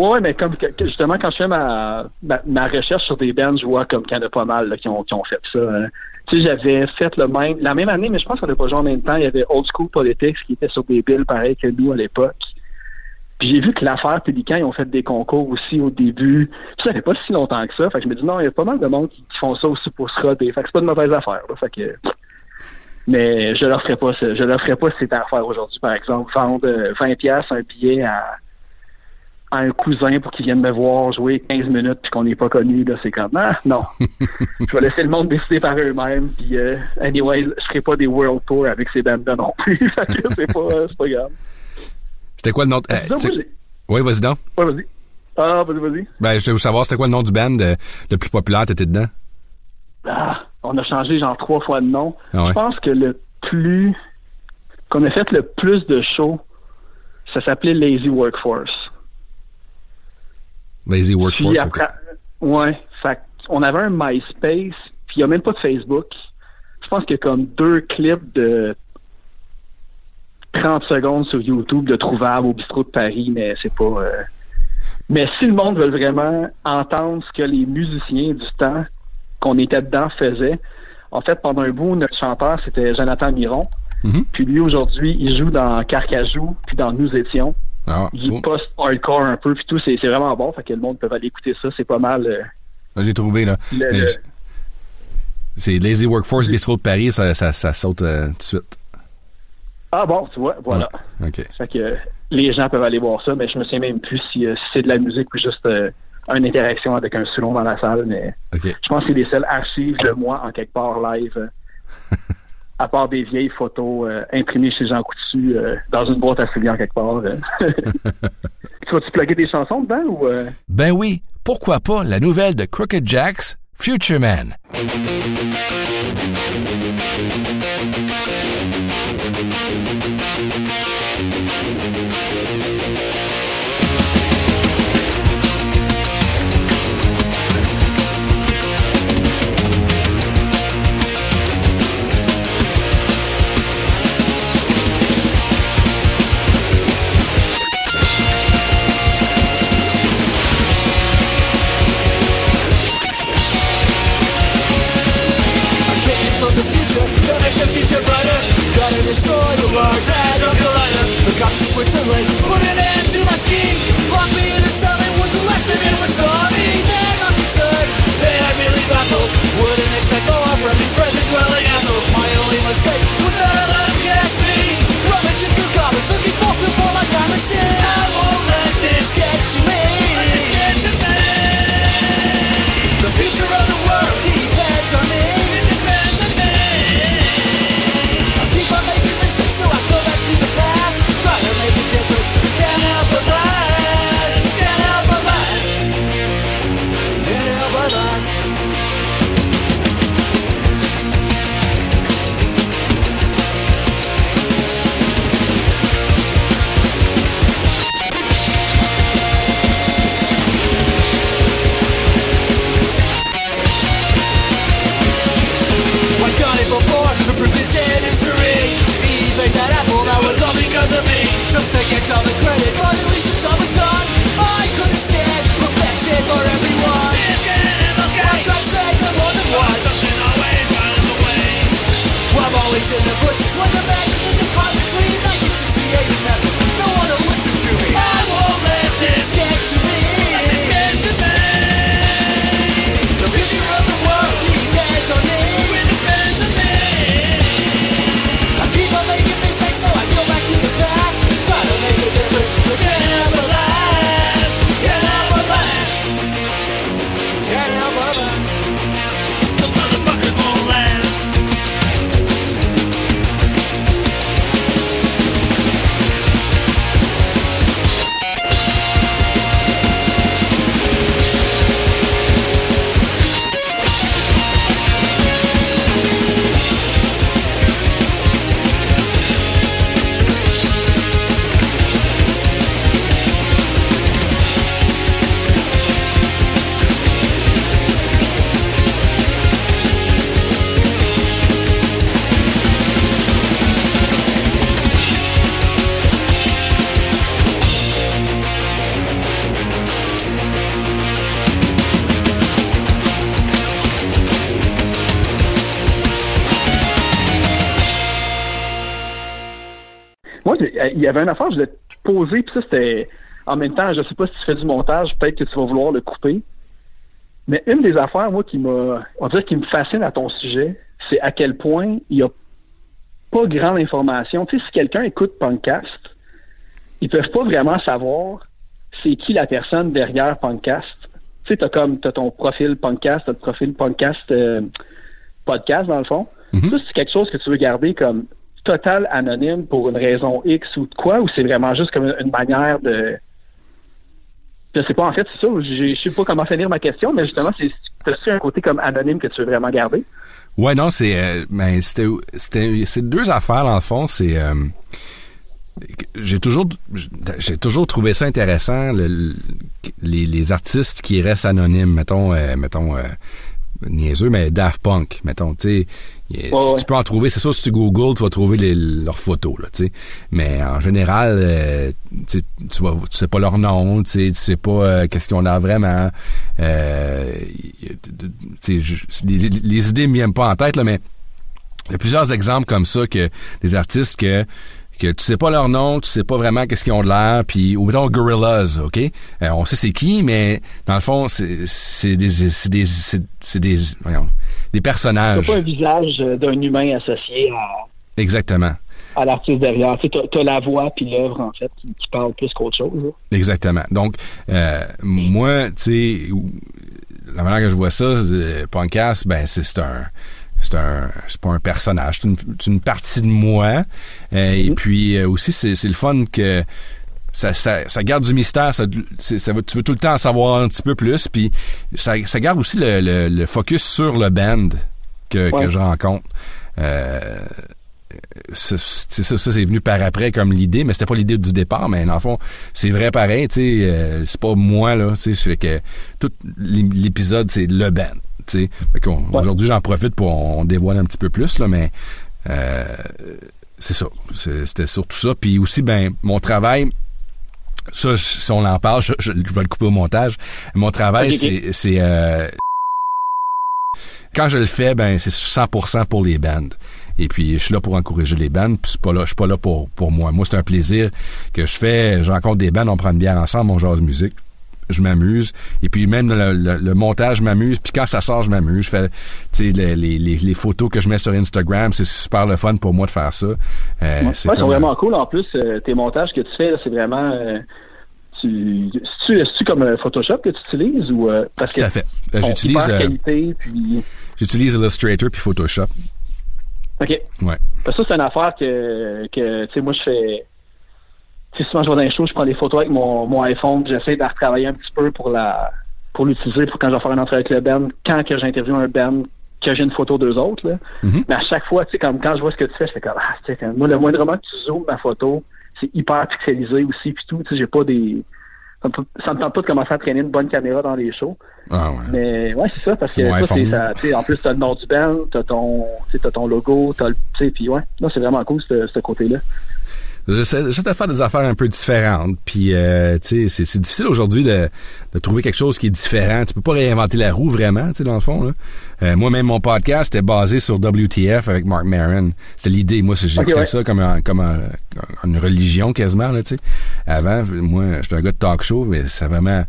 Ouais, mais comme justement, quand je fais ma, ma, recherche sur des bands, je vois comme qu'il y en a pas mal qui, ont, qui ont fait ça. hein. Tu sais, j'avais fait le même, la même année, mais je pense qu'on n'a pas joué en même temps. Il y avait Old School Politics qui était sur des billes pareil que nous à l'époque. Puis j'ai vu que l'affaire Pélican, ils ont fait des concours aussi au début. Puis ça fait pas si longtemps que ça. Fait que je me dis non, il y a pas mal de monde qui, font ça aussi pour se roder. Fait que c'est pas de mauvaise affaire. Fait que mais je leur ferai pas. Je leur ferai pas cette affaire aujourd'hui, par exemple. Vendre euh, 20 pièces un billet à, à un cousin pour qu'il vienne me voir jouer 15 minutes puis qu'on n'est pas connu, là, c'est comme ah, non. je vais laisser le monde décider par eux-mêmes. Puis euh, anyway, je ferai pas des world tours avec ces bandes-là non plus. fait que c'est pas, euh, c'est pas grave. C'était quoi le nom? de- euh, oui, vas-y donc. Ouais, vas-y. Ah, vas-y, vas-y. Ben, je veux savoir, c'était quoi le nom du band euh, le plus populaire, t'étais dedans? Ah, on a changé genre trois fois de nom. Ah ouais. Je pense que le plus qu'on a fait le plus de shows, ça s'appelait Lazy Workforce. Lazy Workforce. après, ouais, fait on avait un MySpace, puis il n'y a même pas de Facebook. Je pense qu'il y a comme deux clips de 30 secondes sur YouTube de trouvables au bistrot de Paris, mais c'est pas. Euh, mais si le monde veut vraiment entendre ce que les musiciens du temps qu'on était dedans faisaient, en fait, pendant un bout, notre chanteur, c'était Jonathan Miron. Mhm. Puis lui, aujourd'hui, il joue dans Carcajou, puis dans Nous étions. Ah, Il cool. post-hardcore un peu, puis tout, c'est vraiment bon. Fait que le monde peut aller écouter ça. C'est pas mal. euh, Là, J'ai trouvé, là. le- C'est Lazy Workforce Bistro de Paris, ça, ça, ça saute euh, tout de suite. Ah bon, tu vois, voilà. Ouais. Fait que euh, les gens peuvent aller voir ça, mais je me souviens même plus si, euh, si c'est de la musique ou juste une interaction avec un soulon dans la salle, mais je pense que c'est les seules archives de moi en quelque part live. à part des vieilles photos euh, imprimées chez Jean Coutu euh, dans une boîte à souliers quelque part. euh. tu vas-tu plugger des chansons dedans ou? Ben oui, pourquoi pas la nouvelle de Crooked Jacks, Future Man. Destroy the large hadron collider. The cops in Switzerland put an end to my scheme. Locked me in a cell, it was a lesson in what saw me. They're not concerned, they had merely baffled. Wouldn't expect more from these present dwelling assholes. My only mistake was that I let them catch me. Rummaging through garbage, looking for fuel for my time machine. I won't say gets all the credit, but at least the job was done. I couldn't stand perfection for everyone. I'm always in the bushes when the bags in the depository in 1968 in Memphis. No one will listen to me. I won't let this get to me. Il y avait une affaire que je voulais te poser, puis ça, c'était. En même temps, je sais pas si tu fais du montage, peut-être que tu vas vouloir le couper. Mais une des affaires, moi, qui m'a. On dirait qui me fascine à ton sujet, c'est à quel point il y a pas grande information. Tu sais, si quelqu'un écoute Punkcast, ils peuvent pas vraiment savoir c'est qui la personne derrière Punkcast. Tu sais, t'as comme t'as ton profil Punkcast, t'as le profil Punkcast euh, podcast, dans le fond. Ça, c'est quelque chose que tu veux garder comme total anonyme pour une raison X ou de quoi, ou c'est vraiment juste comme une, manière de. Je sais pas, en fait, c'est ça. Je sais pas comment finir ma question, mais justement, c'est t'as-tu un côté comme anonyme que tu veux vraiment garder? Ouais, non, c'est euh, ben c'était c'est deux affaires dans le fond, c'est euh, j'ai toujours j'ai toujours trouvé ça intéressant le- le- les, les artistes qui restent anonymes, mettons, euh, mettons, euh, niaiseux, mais Daft Punk, mettons, tu sais, tu, ouais. tu peux en trouver, c'est sûr, si tu googles, tu vas trouver les, leurs photos, là, tu sais. Mais en général, euh, tu sais, tu vas, tu sais pas leur nom, tu sais, tu sais pas euh, qu'est-ce qu'on a vraiment. Euh, les, les idées me viennent pas en tête, là, mais il y a plusieurs exemples comme ça que des artistes que que tu sais pas leur nom, tu sais pas vraiment qu'est-ce qu'ils ont de l'air, puis ou mettons Gorillaz, ok, Euh, on sait c'est qui, mais dans le fond c'est c'est des c'est des c'est c'est des voyons, des personnages. pas un visage euh, d'un humain associé à, Exactement, à l'artiste derrière. Tu sais, t'as, t'as la voix puis l'œuvre, en fait, qui, qui parle plus qu'autre chose. là. exactement. Donc euh, moi, tu sais, la manière que je vois ça, euh, podcast, ben c'est c'est un c'est un c'est pas un personnage, c'est une, c'est une partie de moi. Euh, Et puis euh, aussi c'est c'est le fun que ça, ça, ça garde du mystère, ça, ça tu veux tout le temps en savoir un petit peu plus, puis ça, ça garde aussi le, le, le focus sur le band que, Ouais. que je rencontre. Euh, ça, ça c'est venu par après comme l'idée, mais c'était pas l'idée du départ, mais dans le fond, c'est vrai pareil, tu sais, euh, c'est pas moi là, tu sais, fait que tout l'é- l'épisode c'est le band, Aujourd'hui j'en profite pour on, dévoile un petit peu plus là, mais euh, c'est ça, c'était surtout ça, puis aussi ben mon travail. Ça, si on en parle, je, je- je vais le couper au montage. Mon travail, c'est, euh, quand je le fais, ben c'est 100% pour les bandes. Et puis je suis là pour encourager les bandes, puis c'est pas là, je suis pas là pour pour moi. Moi c'est un plaisir que je fais. Je rencontre des bandes, on prend une bière ensemble, on jase musique, je m'amuse. Et puis même le, le- le montage m'amuse. Puis quand ça sort, je m'amuse. Je fais, tu sais, les, les, les, les photos que je mets sur Instagram, c'est super le fun pour moi de faire ça. Euh, Ouais, c'est ouais, comme- vraiment cool. En plus, euh, tes montages que tu fais, c'est vraiment. euh, tu, est-ce comme euh, Photoshop que tu utilises ou euh, parce Tout que à fait. Euh, j'utilise hyper euh, qualité puis j'utilise Illustrator puis Photoshop. ok. Ouais. Parce que ça c'est une affaire que que tu sais moi je fais. Tu sais souvent je vais dans les shows, je prends des photos avec mon, mon iPhone, j'essaie de la retravailler un petit peu pour la pour l'utiliser pour quand je vais faire une entrevue avec le band, quand que j'interviewe un band que j'ai une photo d'eux autres là. Mhm. Mais à chaque fois, tu sais, comme quand je vois ce que tu fais, je fais comme ah, tu sais, moi le moindrement que tu zoomes ma photo, c'est hyper pixelisé aussi puis tout, tu sais, j'ai pas des ça me, tente pas de commencer à traîner une bonne caméra dans les shows. Ah ouais. Mais ouais, c'est ça, parce que ça, c'est ça. En plus, t'as le nom du band, t'as ton, t'as ton logo, t'as le, tu sais, puis ouais, non, c'est vraiment cool ce, ce côté-là. J'essaie de faire des affaires un peu différentes. Puis, euh, tu sais, c'est- difficile aujourd'hui de, de trouver quelque chose qui est différent. Tu peux pas réinventer la roue vraiment, tu sais, dans le fond. Là. Euh, moi-même, mon podcast était basé sur WTF avec Mark Maron. C'était l'idée. Moi, j'écoutais Ok, ouais. ça comme, un- comme un- une religion quasiment, là, tu sais. Avant, moi, j'étais un gars de talk show, mais c'est vraiment...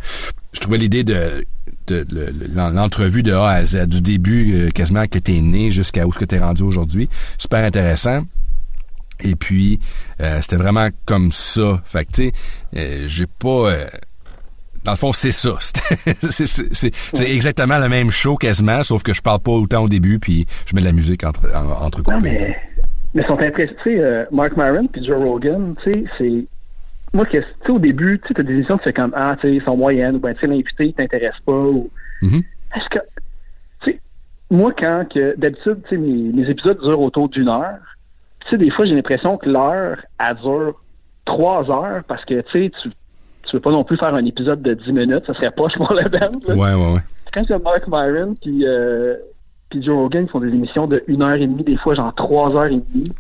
Je trouvais l'idée de de, le- le- l'en- l'entrevue de A à Z, du début euh, quasiment que t'es né jusqu'à où ce que t'es rendu aujourd'hui. Super intéressant. Et puis, euh, c'était vraiment comme ça. Fait que, tu sais, euh, j'ai pas... euh, dans le fond, c'est ça. c'est exactement le même show quasiment, sauf que je parle pas autant au début, puis je mets de la musique entre, en, entrecoupée. Non, mais, mais sont impressionnés. Tu sais, euh, Mark Maron puis Joe Rogan, tu sais, c'est. Moi, que- tu sais, au début, tu t'as des émissions, tu fais comme, ah, tu sais, ils sont moyennes, ou ben, tu sais, l'invité, il t'intéresse pas, ou. Mhm. Est-ce que. Tu sais, moi, quand que. D'habitude, tu sais, mes, mes épisodes durent autour d'une heure. Tu sais, des fois, j'ai l'impression que l'heure, elle dure trois heures, parce que, tu sais, tu. Tu veux pas non plus faire un épisode de 10 minutes, ça serait poche pour le band. là. Ouais, ouais, ouais. quand c'est Mark Myron puis euh, puis Joe Rogan ils font des émissions de une heure et demie des fois genre trois heures et demie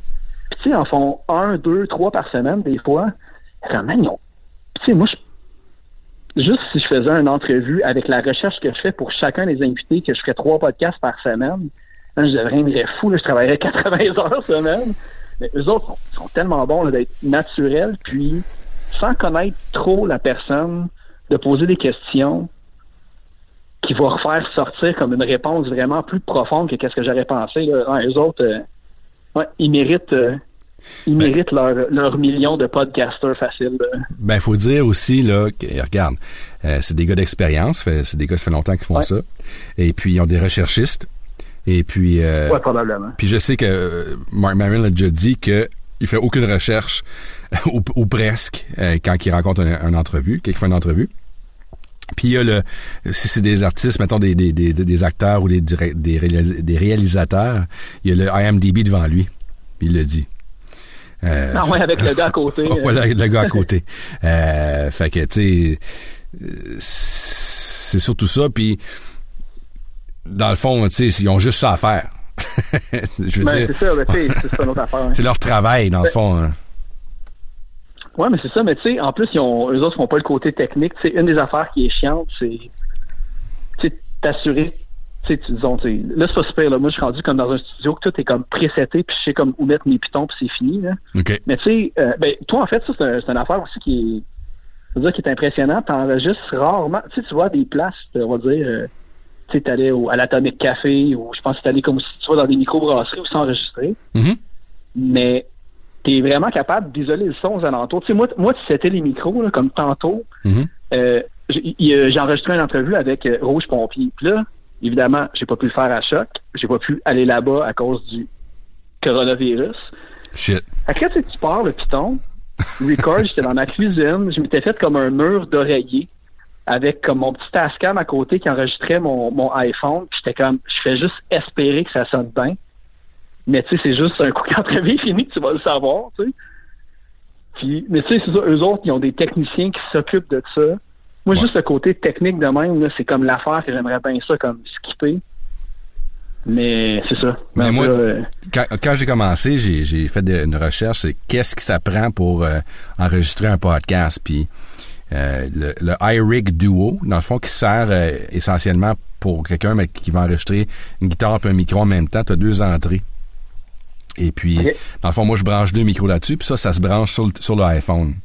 puis tu sais en font un deux trois par semaine des fois quand même ils ont Puis, tu sais moi je juste si je faisais une entrevue avec la recherche que je fais pour chacun des invités que je ferais trois podcasts par semaine hein, je deviendrais fou là, je travaillerais 80 heures semaine mais eux autres sont, sont tellement bons là, d'être naturels puis sans connaître trop la personne de poser des questions qui va refaire sortir comme une réponse vraiment plus profonde que qu'est-ce que j'aurais pensé. Là. Ouais, eux autres, euh, ouais, ils méritent, euh, ils Ben- méritent leur, leur million de podcasters faciles. là. Ben, faut dire aussi, là, que, regarde, euh, c'est des gars d'expérience, c'est des gars, ça fait longtemps qu'ils font Ouais. ça. Et puis, ils ont des recherchistes. Et puis, euh, Ouais, probablement. Puis je sais que euh, Mark Maron a déjà dit que il fait aucune recherche ou, ou presque euh, quand il rencontre un, un entrevue, quand il fait une entrevue. Puis il y a le si c'est des artistes, mettons des des, des, des acteurs ou des des, réalis- des réalisateurs, il y a le IMDb devant lui. Puis il le dit. Euh, Ah ouais, avec le gars à côté. euh, Ouais, le, le gars à côté. Euh, fait que, tu sais, c'est surtout ça. Puis, dans le fond, tu sais, ils ont juste ça à faire. Je veux Ben, dire, c'est ça, ben, tu sais, c'est ça, une autre affaire. hein. c'est leur travail, dans le fond. hein. Ouais, mais c'est ça, mais tu sais, en plus, ils ont, eux autres font pas le côté technique. Sais, une des affaires qui est chiante, c'est, t'assurer, tu sais, tu- disons, tu sais, là, c'est pas super, là. Moi, je suis rendu comme dans un studio que tout est comme préseté, puis je sais comme où mettre mes pitons, puis c'est fini, là. Mais tu sais, euh, ben, toi, en fait, ça, c'est un- c'est une affaire aussi qui est, dire, qui est impressionnante. T'enregistres rarement, tu sais, tu vois des places, on va dire, euh, tu sais, t'allais au- à l'Atomic Café, ou je pense que t'allais comme si tu vas dans des microbrasseries où c'est enregistré Mhm. mais tu es vraiment capable d'isoler le son aux alentours. Tu sais, moi, moi, c'était les micros, là, comme tantôt, Mhm. euh, euh, j'ai enregistré une entrevue avec euh, Rouge Pompier. Puis là, évidemment, j'ai pas pu le faire à choc. J'ai pas pu aller là-bas à cause du coronavirus. Shit. Là, tu sais, tu pars le piton, record, j'étais dans ma cuisine, je m'étais fait comme un mur d'oreiller avec comme mon petit Tascam à côté qui enregistrait mon, mon iPhone. Puis j'étais comme, je fais juste espérer que ça sonne bien. Mais tu sais, c'est juste un coup d'entrevue fini que tu vas le savoir, tu sais. Puis, mais tu sais, c'est ça, eux autres, ils ont des techniciens qui s'occupent de ça. Moi, Ouais. juste le côté technique de même, c'est comme l'affaire que j'aimerais bien ça, comme skipper. Mais c'est ça. Mais Donc moi- là, euh, Quand, quand j'ai commencé, j'ai, j'ai fait de- une recherche, c'est qu'est-ce que ça prend pour euh, enregistrer un podcast. Puis euh, le, le iRig Duo, dans le fond, qui sert euh, essentiellement pour quelqu'un mais qui va enregistrer une guitare et un micro en même temps, tu as deux entrées. Et puis, dans le fond, moi, je branche deux micros là-dessus, puis ça, ça se branche sur le, sur le iPhone.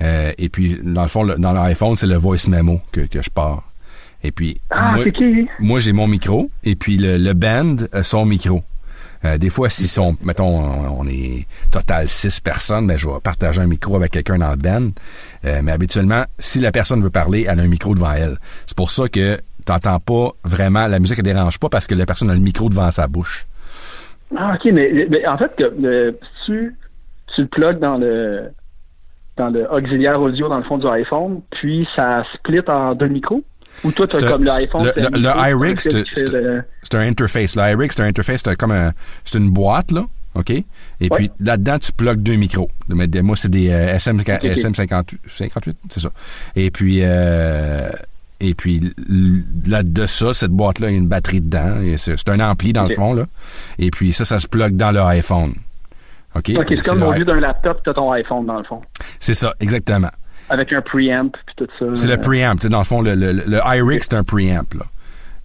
Euh, et puis, dans le fond, le- dans l'iPhone, c'est le voice memo que, que je pars. Et puis, Ah, moi, moi, j'ai mon micro, et puis le, le band a son micro. Euh, des fois, si sont, mettons, on, est total six personnes, ben, je vais partager un micro avec quelqu'un dans le band. Euh, mais habituellement, si la personne veut parler, elle a un micro devant elle. C'est pour ça que t'entends pas vraiment, la musique ne dérange pas parce que la personne a le micro devant sa bouche. Ah, ok, mais, mais en fait, que, le- tu, tu le plugues dans le dans le auxiliaire audio dans le fond du iPhone, puis ça split en deux micros? Ou toi, tu C'est as un- comme l'iPhone? le- le- le iRig, c'est un interface. Le iRig, c'est un interface, c'est comme un, c'est une boîte, là. OK? Et puis, là-dedans, tu plugues deux micros. Mais Moi, c'est des euh, SM, SM58, 58, c'est ça. Et puis, euh, et puis, là, de ça, cette boîte-là, il y a une batterie dedans. C'est un ampli, dans le fond, là. Et puis, ça, ça se plug dans le iPhone. OK? C'est comme au lieu d'un laptop, tu as ton iPhone dans le fond. C'est ça, exactement. Avec un preamp, puis tout ça. C'est Euh, le preamp. Tu sais, Dans le fond, le, le, le iRig, c'est un preamp, là.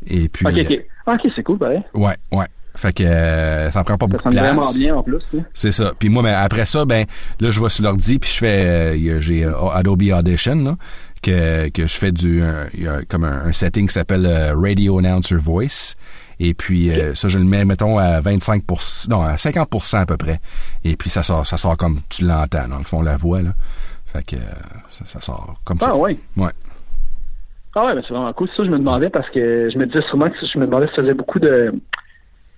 Et puis, Ok, ok. Ah, ok, c'est cool, pareil. ouais, ouais. Fait que euh, ça en prend pas Ça beaucoup de place. vraiment bien en plus. hein. C'est ça. Puis moi, ben, après ça, ben là, je vais sur l'ordi puis je fais, euh, j'ai euh, Adobe Audition là, que que je fais du, un- y a comme un, un setting qui s'appelle euh, Radio Announcer Voice. Et puis euh, ça, je le mets, mettons, à 25 non, à 50% à peu près. Et puis ça sort, ça sort comme tu l'entends, dans le fond, la voix là. Fait que ça, ça sort comme ça. Ah, ouais. Ouais. Ah, ouais, mais c'est vraiment cool. Ça, je me demandais parce que je me disais sûrement que je me demandais si tu faisais beaucoup de,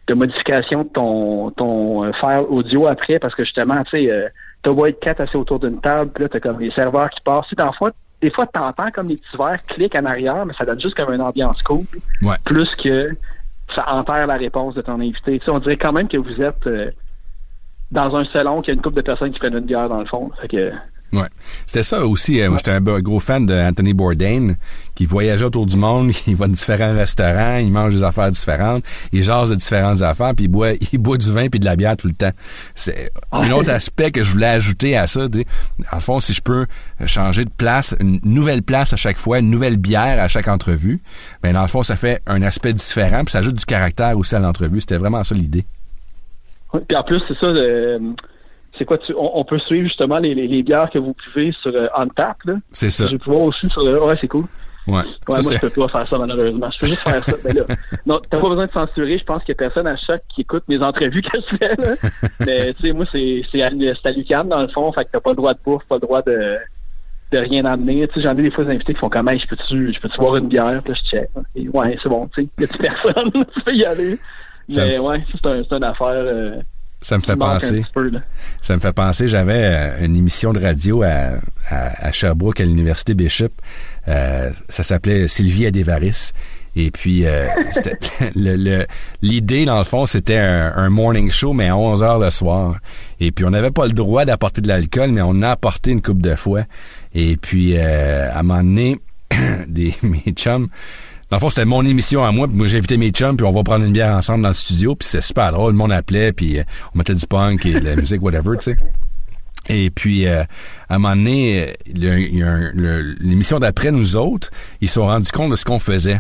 de modifications de ton, ton euh, file audio après parce que justement, tu sais, euh, t'as quatre assis autour d'une table, puis là, t'as comme les serveurs qui passent. Dans fond, des fois, t'entends comme les petits verres cliquent en arrière, mais ça donne juste comme une ambiance cool. Ouais. Plus que ça enterre la réponse de ton invité. Tu sais, on dirait quand même que vous êtes euh, dans un salon qu'il y a une couple de personnes qui prennent une bière dans le fond. Fait que, Ouais. C'était ça aussi. euh, moi, j'étais un gros fan de Anthony Bourdain, qui voyageait autour du monde, qui va dans différents restaurants, il mange des affaires différentes, il jase de différentes affaires, puis il boit, il boit du vin puis de la bière tout le temps. C'est un autre aspect que je voulais ajouter à ça. tu sais. En le fond, si je peux changer de place, une nouvelle place à chaque fois, une nouvelle bière à chaque entrevue, ben dans le fond, ça fait un aspect différent, puis ça ajoute du caractère aussi à l'entrevue. C'était vraiment ça l'idée. Ouais, Puis en plus, c'est ça, euh, c'est quoi, tu, on, on peut suivre justement les, les, les bières que vous buvez sur euh, OnTap, là? C'est ça. Je vais pouvoir aussi sur le... Ouais, c'est cool. Ouais. Ouais, Ça, moi, je peux pas faire ça, malheureusement. Je peux juste faire ça. Ben là, non, t'as pas besoin de censurer. Je pense qu'il y a personne à chaque qui écoute mes entrevues que je fais, là. Mais, tu sais, moi, c'est, c'est à, c'est à l'UQAM, dans le fond. Fait que t'as pas le droit de bouffe, pas le droit de, de rien emmener. Tu sais, j'en ai des fois des invités qui font comme, hey, je peux-tu, je peux-tu boire une bière? Puis là, je check. Et ouais, c'est bon, tu sais. Y a plus personne? tu peux y aller. Mais ouais, c'est, un, c'est une affaire, euh, ça me fait penser. peu. Ça me fait penser, j'avais euh, une émission de radio à, à, à Sherbrooke, à l'Université Bishop. Euh, ça s'appelait Sylvie Adévaris. Et puis, euh, c'était- le- le- l'idée, dans le fond, c'était un, un morning show, mais à 11 heures le soir. Et puis, on n'avait pas le droit d'apporter de l'alcool, mais on a apporté une coupe de fois. Et puis, euh, à un moment donné, des mes chums. Dans le fond, c'était mon émission à moi, puis moi j'ai invité mes chums, puis on va prendre une bière ensemble dans le studio, puis c'est super drôle, le monde appelait, puis euh, on mettait du punk et de la musique, whatever, tu sais. Et puis, euh, à un moment donné, l'émission d'après, nous autres, ils se sont rendus compte de ce qu'on faisait.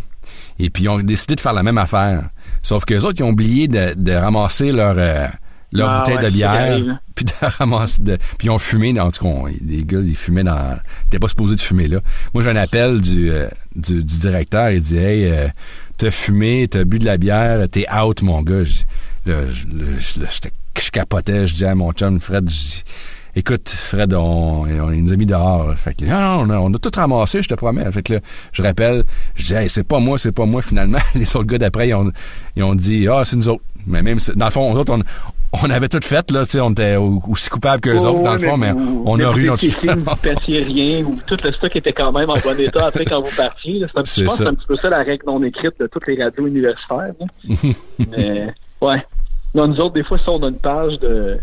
Et puis, ils ont décidé de faire la même affaire. Sauf que les autres, ils ont oublié de, de ramasser leur, euh, leur Ah bouteille ouais, de bière, puis de ramasser de, puis ils ont fumé, en tout cas, les gars, ils fumaient dans, ils étaient pas supposés de fumer là. Moi, j'ai un appel du, euh, du, du directeur, il dit, hey, euh, t'as fumé, t'as bu de la bière, t'es out, mon gars. Je, là, je, là, je- là, j'étais- je capotais, je dis à mon chum Fred, je écoute, Fred, on, on- il nous a mis dehors. Fait que, non, non, on a tout ramassé, je te promets. Fait que là, je rappelle, je dis, hey, c'est pas moi, c'est pas moi, finalement. Les autres gars d'après, ils ont, ils ont dit, ah, c'est nous autres. Mais même, dans le fond, nous autres, on, on avait tout fait, là, tu sais, on était au- aussi coupables qu'eux autres, dans le fond, mais, vous- on a eu notre... Vous passiez rien, ou tout le stock était quand même en bon état après quand vous partiez. là. C'est un, C'est je pense que ça. c'est un petit peu ça la règle non écrite de toutes les radios universitaires. Mais, ouais. Non, nous autres, des fois, si on a une page de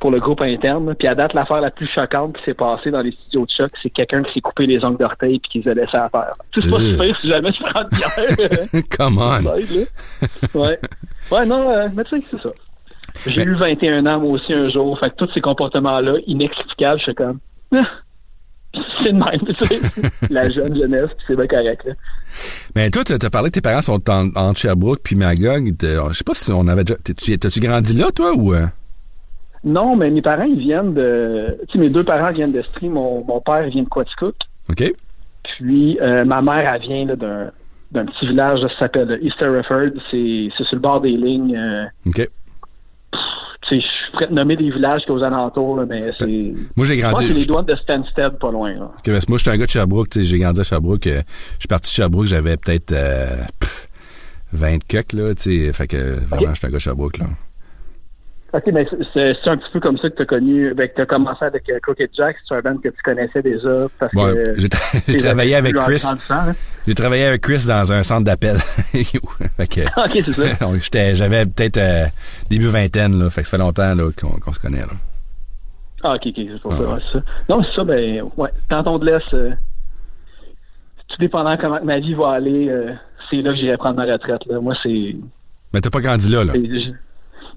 pour le groupe interne, puis à date, l'affaire la plus choquante qui s'est passée dans les studios de choc, c'est quelqu'un qui s'est coupé les ongles d'orteil puis qui les a laissés à. Tu sais, c'est pas Euh. si jamais tu prends de bière. Come on. Ouais. Ouais, non, euh, mais tu sais, c'est ça. J'ai Mais- eu 21 ans, moi aussi, un jour. Fait que tous ces comportements-là, inexplicables, je suis comme, ah, c'est même, tu sais. La jeune jeunesse, puis c'est bien correct, là. Mais toi, t'as t'as parlé que tes parents sont en, Sherbrooke puis Magog. Je sais pas si on avait déjà... T'as-tu grandi là, toi, ou... euh? Non, mais mes parents, ils viennent de. Tu sais, mes deux parents viennent d'Estrie. Mon, mon père vient de Quaticook. OK? Puis euh, ma mère, elle vient d'un, petit village qui s'appelle East Hereford. C'est, c'est sur le bord des lignes. euh, OK. Je pourrais te nommer des villages qui aux alentours, là, mais c'est. Moi, j'ai grandi... c'est les douanes de Stansted, pas loin. Là. Ok, parce que moi, je suis un gars de Sherbrooke, j'ai grandi à Sherbrooke. euh, je suis parti de Sherbrooke, j'avais peut-être euh, pff, 20 coques, là, tu sais. Fait que vraiment, je suis un gars de Sherbrooke, là. OK, mais c'est- un petit peu comme ça que tu as connu, ben, que tu as commencé avec euh, Crooked Jack, c'est un band que tu connaissais déjà. Parce Bon, que, j'ai tra- travaillé avec Chris. hein. J'ai travaillé avec Chris dans un centre d'appel. OK, c'est ça. j'avais peut-être euh, début vingtaine, là. Fait que ça fait longtemps, qu'on se connaît, là. Ah, OK, OK, c'est pour Ah, ça, ouais. ça. Non, c'est ça, ben, ouais. Quand on te laisse, euh, tout dépendant comment ma vie va aller, euh, c'est là que j'irai prendre ma retraite, là. Moi, c'est. Mais t'as pas grandi là, là.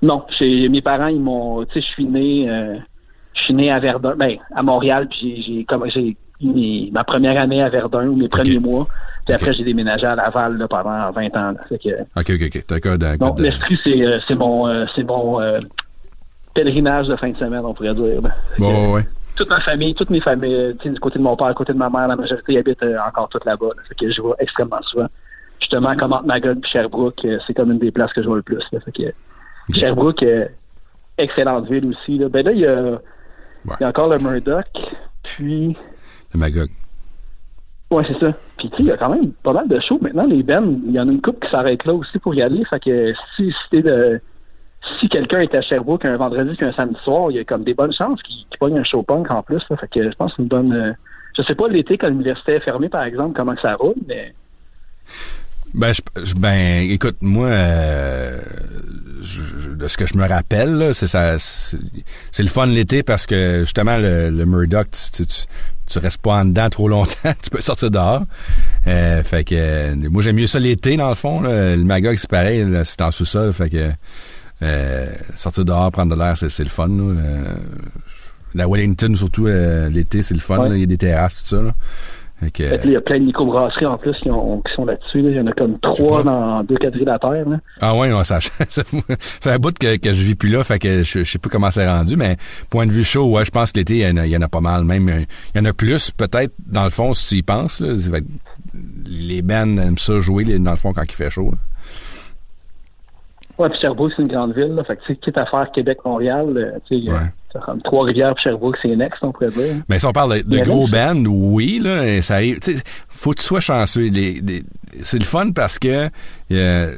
Non, mes parents, ils m'ont. Tu sais, je suis né. euh, je suis né à Verdun, ben, à Montréal, puis j'ai- j'ai comme j'ai mes- ma première année à Verdun ou mes premiers mois. Puis Ok. après, j'ai déménagé à Laval là, pendant 20 ans. là. Fait que, OK, OK, OK. Un non, code de... l'esprit, c'est euh, c'est mon, euh, c'est mon euh, pèlerinage de fin de semaine, on pourrait dire. là. Fait que, Bon, ouais, toute ma famille, toutes mes familles, tu sais, du côté de mon père, du côté de ma mère, la majorité habite euh, encore toute là-bas. là. Fait que je vois extrêmement souvent. Justement, comme entre Magog et Sherbrooke, euh, c'est comme une des places que je vois le plus. là. Fait que Sherbrooke, euh, excellente ville aussi. Là. Ben là, il y a, il y a encore le Murdoch, puis... Le Magog. Ouais, c'est ça. Puis tu sais, il y a quand même pas mal de shows. Maintenant, les bands, il y en a une couple qui s'arrête là aussi pour y aller. Fait que si, si de... Si quelqu'un est à Sherbrooke un vendredi puis un samedi soir, il y a comme des bonnes chances qu'il qu'il pogne un show punk en plus. Là. Fait que je pense que c'est une bonne... euh, Je sais pas l'été quand l'université est fermée, par exemple, comment que ça roule, mais... Ben, je, ben, écoute, moi, euh, je- je- de ce que je me rappelle, là, c'est ça, c'est le fun l'été parce que justement le, le Murdoch, tu, tu, tu, tu restes pas en dedans trop longtemps, tu peux sortir dehors. Euh, fait que euh, moi j'aime mieux ça l'été dans le fond. là. Le Magog c'est pareil, là, c'est en sous-sol, fait que euh, sortir dehors, prendre de l'air, c'est c'est le fun. Là. Euh, la Wellington surtout euh, l'été, c'est le fun. Ouais. là. Il y a des terrasses tout ça. Là. Que, Fait que là, il y a plein de microbrasseries en plus qui, ont, qui sont là-dessus. là. Il y en a comme trois dans deux quadrilatères. Là. Ah ouais, non, ça, ça fait un bout que, que je vis plus là, fait que je, je sais pas comment c'est rendu, mais point de vue chaud, ouais, je pense que l'été, il y, en a- il y en a pas mal. Même, euh, il y en a plus, peut-être, dans le fond, si tu y penses. Là, les bands aiment ça jouer, dans le fond, quand il fait chaud. là. Ouais, puis Sherbrooke, c'est une grande ville. Là. Fait que, tu sais, quitte à faire Québec-Montréal, euh, tu sais, Ouais. Trois-Rivières Sherbrooke, c'est next, on pourrait dire. Mais si on parle de, gros bands, oui, là, et ça arrive. Tu sais, faut que tu sois chanceux. C'est le fun parce que il y, a,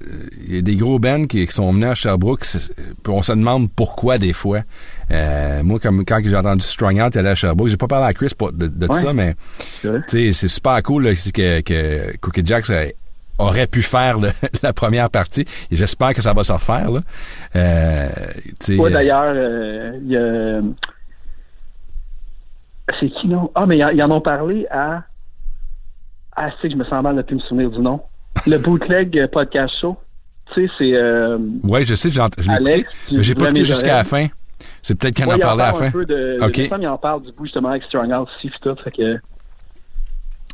il y a des gros bands qui, qui sont venus à Sherbrooke. on se demande pourquoi des fois. Euh, moi, comme quand j'ai entendu Strong Out aller à Sherbrooke, j'ai pas parlé à Chris pour- de, de Ouais. ça, mais C'est super cool là, que, que Cookie Jacks a- aurait pu faire le- la première partie. Et j'espère que ça va se refaire. Là. Euh, Ouais, d'ailleurs, euh, il y a. C'est qui, non? Ah, mais ils en- en ont parlé à. Ah, c'est que je me sens mal de plus me souvenir du nom. Le Bootleg euh, Podcast Show. Tu sais, c'est... Euh, Ouais, je sais, je l'ai mais j'ai pas écouté jusqu'à la fin. C'est peut-être qu'il en ouais, a il en parlé à la fin. peu de... Ok. Il en parle du bout, justement, avec Strong Out aussi, puis tout, fait que...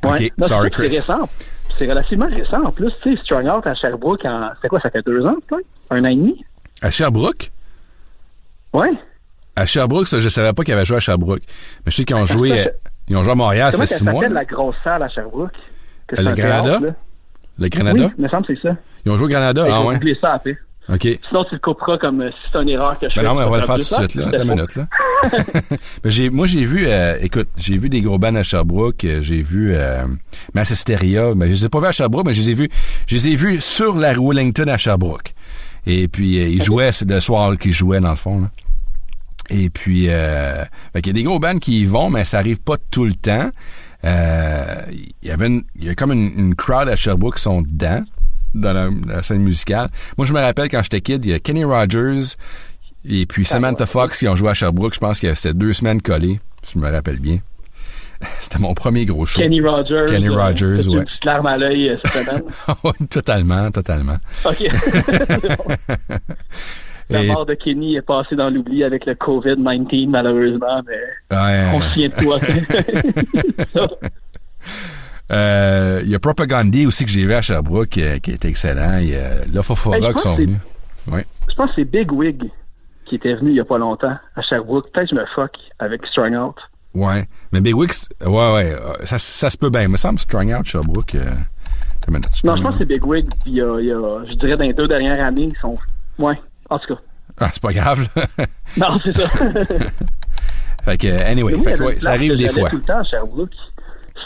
Ouais. Ok, sorry, c'est Chris. récent. C'est relativement récent. En plus, tu sais, Strong Out à Sherbrooke, en... c'était quoi, ça fait deux ans, peut-être? Un an et demi? À Sherbrooke? Ouais. À Sherbrooke, ça, je savais pas qu'ils avaient joué à Sherbrooke. Mais je sais qu'ils ont joué, euh, ils ont joué à Montréal, ça fait six mois. la grosse salle à Sherbrooke? Que Le théâtre, là. Le Granada? Oui, il me semble que c'est ça. Ils ont joué au Granada? Hey, Ah ouais. ça après. OK. Sinon, tu le couperas comme euh, si c'est une erreur que je Ben fais. non, mais on va le faire tout de suite, là. Attends une minute, là. Ben, j'ai, moi, j'ai vu, euh, écoute, j'ai vu des gros bands à Sherbrooke, euh, j'ai vu, euh, Massisteria, mais je les ai pas vus à Sherbrooke, mais je les ai vus, je les ai vus sur la rue Wellington à Sherbrooke. Et puis, euh, ils jouaient, c'est le soir qu'ils jouaient, dans le fond, là. Et puis, euh, fait qu'il y a des gros bands qui y vont, mais ça arrive pas tout le temps. Euh, il y avait une, il y a comme une, une crowd à Sherbrooke qui sont dedans, dans la, la scène musicale. Moi, je me rappelle quand j'étais kid, il y a Kenny Rogers et puis Samantha Fox qui ont joué à Sherbrooke. Je pense que c'était deux semaines collées, si je me rappelle bien. C'était mon premier gros show. Kenny Rogers. Kenny euh, Rogers, ouais. Une petite larme à l'œil euh, cette semaine? totalement, totalement. OK. Bon. La mort de Kenny est passée dans l'oubli avec le COVID-19, malheureusement, mais Ouais. on se souvient de toi. Euh, il y a Propagandhi aussi que j'ai vu à Sherbrooke euh, qui était excellent. Il y a Lofofora je qui sont venus. Je pense que c'est Big Wig qui était venu il y a pas longtemps à Sherbrooke. Peut-être que je me fuck avec Strong Out. Ouais. Mais Big Wix, ouais, ouais, euh, ça, ça se peut bien. Il me semble Strong Out Sherbrooke. Euh, Non, je pense que c'est Big Wig. Puis il y a, il y a- je dirais, dans les deux dernières années, ils sont... Ouais, en tout cas. Ah, c'est pas grave. là. Non, c'est ça. fait que, anyway, fait que, ouais, ça arrive des fois. tout le temps à Sherbrooke.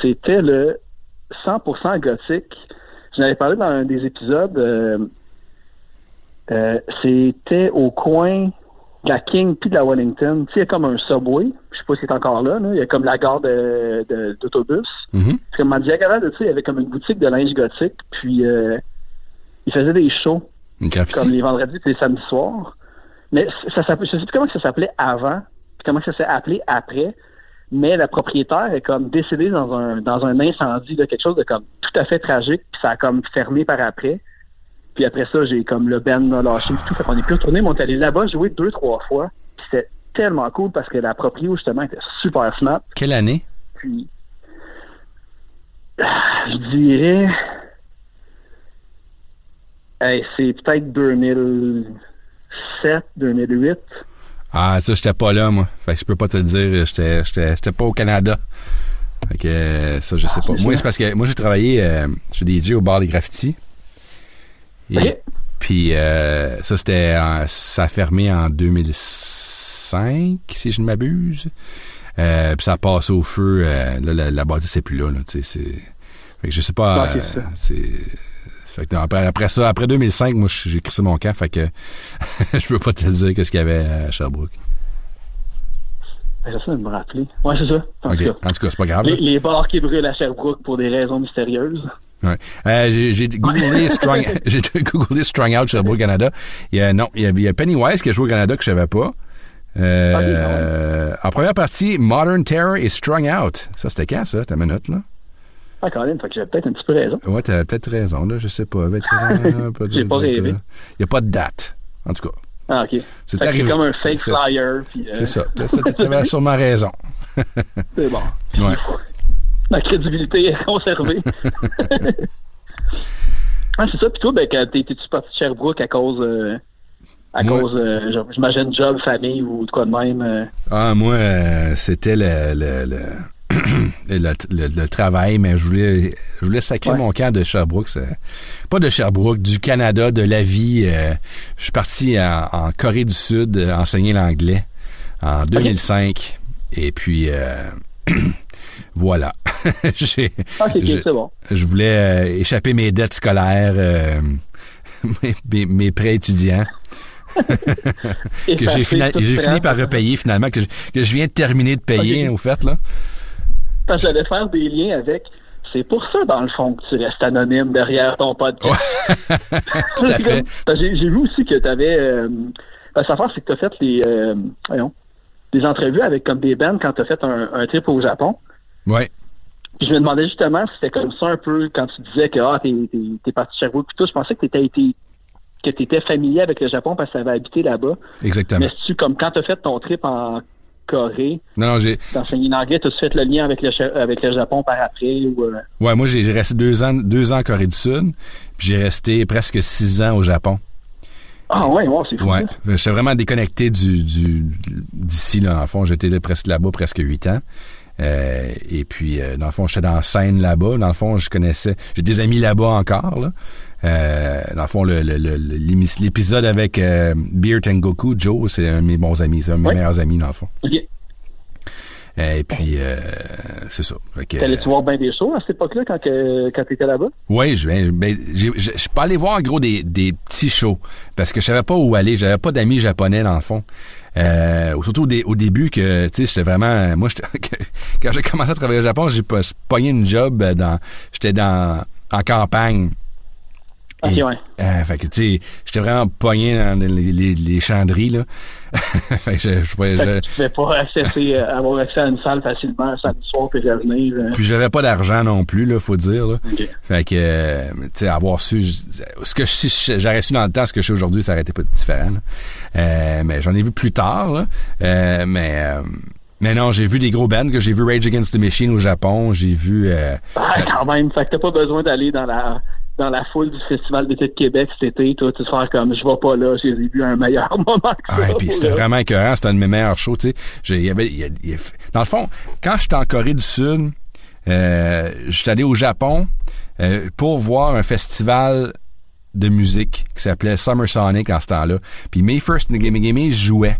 C'était le 100% gothique. J'en avais parlé dans un des épisodes. euh, euh, C'était au coin de la King puis de la Wellington. Tu sais, il y a comme un subway. Je sais pas si c'est encore là, là. Il y a comme la gare de- de- d'autobus. Mhm. C'est comme en diagonale de ça, il y avait comme une boutique de linge gothique. Puis euh, ils faisaient des shows comme les vendredis et les samedis soirs. Mais ça s'appelait, je sais plus comment ça s'appelait avant, puis comment ça s'est appelé après. Mais la propriétaire est comme décédée dans un dans un incendie, de quelque chose de comme tout à fait tragique, puis ça a comme fermé par après. Puis après ça, j'ai comme le Ben a lâché et tout. Fait qu'on est plus retourné, mais on est allé là-bas jouer deux, trois fois. Puis c'était tellement cool parce que la proprio, justement, était super smart. Quelle année? Puis ah, je dirais hey, c'est peut-être 2007, 2008. Ah, ça, j'étais pas là, moi. Fait que je peux pas te le dire. J'étais, j'étais, j'étais pas au Canada. Fait que, euh, ça, je sais pas. Moi, c'est parce que moi, j'ai travaillé, euh, chez DJ au bar des graffitis. Et puis, euh, ça, c'était, ça a fermé en 2005, si je ne m'abuse. Euh, puis ça a passé au feu. euh, là, la, la bâtisse, c'est plus là, là, tu sais, c'est... Fait que je sais pas, euh, c'est... Fait que non, après, après ça, après 2005, moi, j'ai crissé mon camp, fait que je peux pas te dire qu'est-ce qu'il y avait à Sherbrooke. J'essaie de me rappeler. Ouais, c'est ça. En tout cas. En tout cas, c'est pas grave. Les, les bars qui brûlent à Sherbrooke pour des raisons mystérieuses. Ouais. Euh, j'ai, googlé Strong, googlé Strong Out Sherbrooke Canada. Il y a, non, il y a, il y a Pennywise qui a joué au Canada que je savais pas. Euh, en première partie, Modern Terror et Strong Out. Ça, c'était quand, ça? Ta minute, là? Ah, Colin, fait que j'ai peut-être un petit peu raison. Ouais, t'as peut-être raison, là. Je sais pas. Vétéran, J'ai pas rêvé. Il y a pas de date. En tout cas, Ah, OK. C'est arrivé. C'est comme un fake flyer. euh, c'est ça. T'as- ça, T'avais sûrement raison. C'est bon. Ouais. Ma crédibilité est conservée. ah, c'est ça. Puis toi, ben, t'es-tu parti de Sherbrooke à cause, euh, à Moi- cause, euh, genre, j'imagine, job, famille ou de quoi de même? euh? Ah, moi, euh, c'était le, le, le, le, le- le travail, mais je voulais, je voulais sacrer Ouais. mon camp de Sherbrooke. c'est- Pas de Sherbrooke, du Canada, de la vie. euh, je suis parti en, en Corée du Sud euh, enseigner l'anglais en 2005. Et puis, euh, voilà. J'ai- Ah, c'est je, bon. je voulais euh, échapper mes dettes scolaires, euh, mes, mes- mes prêts étudiants que j'ai fini par repayer finalement, que je, que je viens de terminer de payer, Ok. au fait, là. Parce que j'allais faire des liens avec. C'est pour ça, dans le fond, que tu restes anonyme derrière ton podcast. Tout à fait. Parce que J'ai vu aussi que tu avais. Euh, parce que l'affaire, c'est que tu as fait les, euh, voyons, des entrevues avec comme des bands quand tu as fait un, un trip au Japon. Ouais. Puis je me demandais justement si c'était comme ça un peu quand tu disais que ah, t'es, t'es, t'es parti de Sherbrooke. Tout, je pensais que t'étais été que t'étais familier avec le Japon parce que t'avais habité là-bas. Exactement. Mais tu comme quand t'as fait ton trip en Corée, Non, non, j'ai. d'enseigner l'anglais, t'as fait le lien avec le Cha- avec le Japon par après ou euh, Ouais, moi, j'ai j'ai resté deux ans, deux ans en Corée du Sud, puis j'ai resté presque six ans au Japon. Ah ouais, ouais, c'est fou. Ouais. ça. J'étais vraiment déconnecté du, du, d'ici, là, en fond. J'étais là, presque là-bas, presque huit ans. Euh, et puis, euh, dans le fond, j'étais dans la scène là-bas. Dans le fond, je connaissais... J'ai des amis là-bas encore, là. Euh, dans le fond, le, le- le- l'épisode avec euh, Beer Tengoku, Joe, c'est un de mes bons amis. C'est un de mes meilleurs amis, dans le fond. Ok. Et puis, euh, c'est ça. T'allais-tu voir bien des shows à cette époque-là quand, quand t'étais là-bas? Oui, je ben, ben, suis pas allé voir en gros des, des petits shows parce que je savais pas où aller. J'avais pas d'amis japonais dans le fond. Euh, surtout au, dé- au début que tu sais j'étais vraiment moi j'étais- quand j'ai commencé à travailler au Japon j'ai pas pogné une job dans j'étais dans en campagne Ok, Et- ouais. euh, fait que tu sais j'étais vraiment pogné dans les, les, les chanderies là fait que je, je, Fait je- que tu pouvais pas accéder, euh, avoir accès à une salle facilement samedi soir puis revenir. euh. puis j'avais pas d'argent non plus là faut dire là. Ok. Fait que, euh, tu sais, avoir su, je- ce que je- si j'aurais su dans le temps, ce que je sais aujourd'hui, ça aurait été pas différent. là. Euh, mais j'en ai vu plus tard, là. Euh, mais, euh, mais non, j'ai vu des gros bands, que j'ai vu Rage Against the Machine au Japon, j'ai vu, euh, Ah, quand même. Fait que t'as pas besoin d'aller dans la dans la foule du Festival d'été de Québec cet été, toi, tu te faire comme je vais pas là, j'ai vu un meilleur moment que Ah, et puis c'était vraiment écœurant, c'était un de mes meilleurs shows, tu sais. Y avait- y a- y a- dans le fond, quand j'étais en Corée du Sud, euh, j'étais allé au Japon euh, pour voir un festival de musique qui s'appelait Summer Sonic en ce temps-là. Puis May First Gimme Gimme jouait.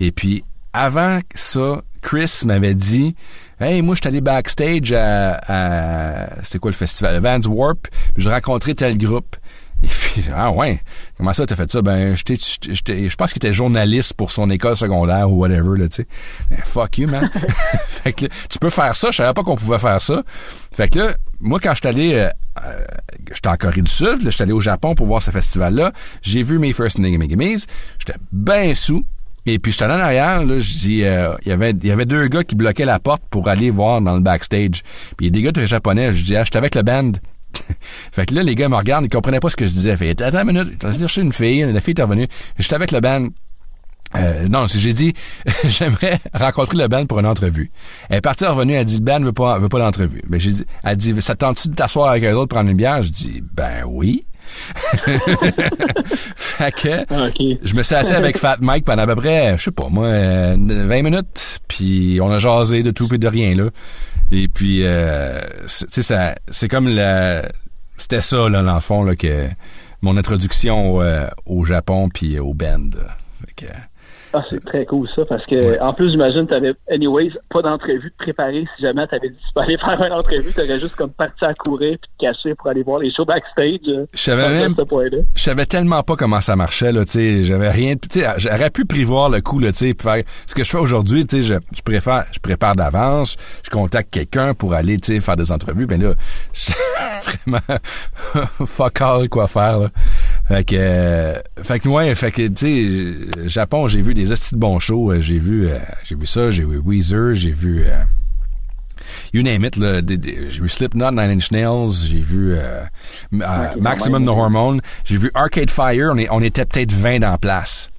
Et puis avant ça, Chris m'avait dit Hey, moi, je suis allé backstage à, à- c'était quoi le festival? Vans Warp, puis je rencontrais tel groupe. Et puis, ah ouais, comment ça t'as fait ça? Ben, j'étais, je pense qu'il était journaliste pour son école secondaire ou whatever, là, tu sais. Ben, fuck you, man. fait que là, tu peux faire ça, je savais pas qu'on pouvait faire ça. Fait que là, moi, quand j'étais allé, euh, euh, j'étais en Corée du Sud, j'étais allé au Japon pour voir ce festival-là, j'ai vu mes First Nigga Gimmes, j'étais bien sous, et puis j'étais allé en arrière, là, je dis, euh, il y avait, il y avait deux gars qui bloquaient la porte pour aller voir dans le backstage. Puis il y a des gars de japonais, je dis, ah, j'étais avec le band. fait que là, les gars me regardent, ils comprenaient pas ce que je disais. Fait, attends une minute, j'ai cherché une fille, la fille est revenue, j'étais avec le band. Euh, non, j'ai dit, j'aimerais rencontrer le band pour une entrevue. Elle est partie revenue, elle dit, le band veut pas, veut pas d'entrevue. Mais j'ai dit, elle dit, ça te tente-tu de t'asseoir avec eux autres, prendre une bière? Je dis, ben oui. fait que, Ah, je me suis assis avec Fat Mike pendant à peu près, je sais pas moi, euh, 20 minutes, puis on a jasé de tout et de rien là. Et puis, euh, c'est- tu sais, ça, c'est comme la, c'était ça là dans le fond là que mon introduction au, euh, au Japon puis au band. Fait que, Ah, c'est très cool ça, parce que Ouais. en plus, j'imagine, t'avais, anyways, pas d'entrevue de préparer. Si jamais t'avais dit tu peux aller faire une entrevue, t'aurais juste comme parti à courir puis te cacher pour aller voir les shows backstage. euh, je savais même, je savais tellement pas comment ça marchait là, tu sais, j'avais rien, tu sais, j'aurais pu prévoir le coup là, tu sais, faire ce que je fais aujourd'hui, tu sais, je, je préfère, je prépare d'avance, je contacte quelqu'un pour aller, tu sais, faire des entrevues, ben là, je- vraiment fuck all quoi faire là. Fait que, euh, fait que ouais, fait que tu sais, Japon, j'ai vu des estis de bons shows, euh, j'ai vu, euh, j'ai vu ça, j'ai vu Weezer, j'ai vu. euh, You name it, j'ai vu Slipknot, Nine Inch Nails, j'ai vu euh, euh, Maximum. No Hormone, j'ai vu Arcade Fire, on, est, on était peut-être 20 dans la place.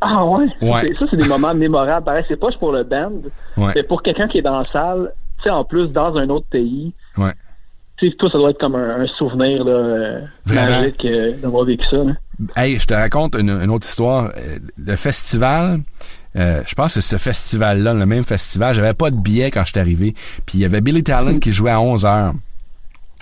Ah ouais? Ouais. C'est- Ça, c'est des moments mémorables. Pareil, c'est pas juste pour le band, Ouais. mais pour quelqu'un qui est dans la salle, tu sais, en plus, dans un autre pays, Toi, ça doit être comme un, un souvenir, là, euh, Vraiment. magique euh, d'avoir vécu ça, là. Hey, je te raconte une, une autre histoire. Euh, Le festival, euh, je pense que c'est ce festival-là, le même festival. J'avais pas de billet quand je suis arrivé. Puis il y avait Billy Talent qui jouait à 11 heures.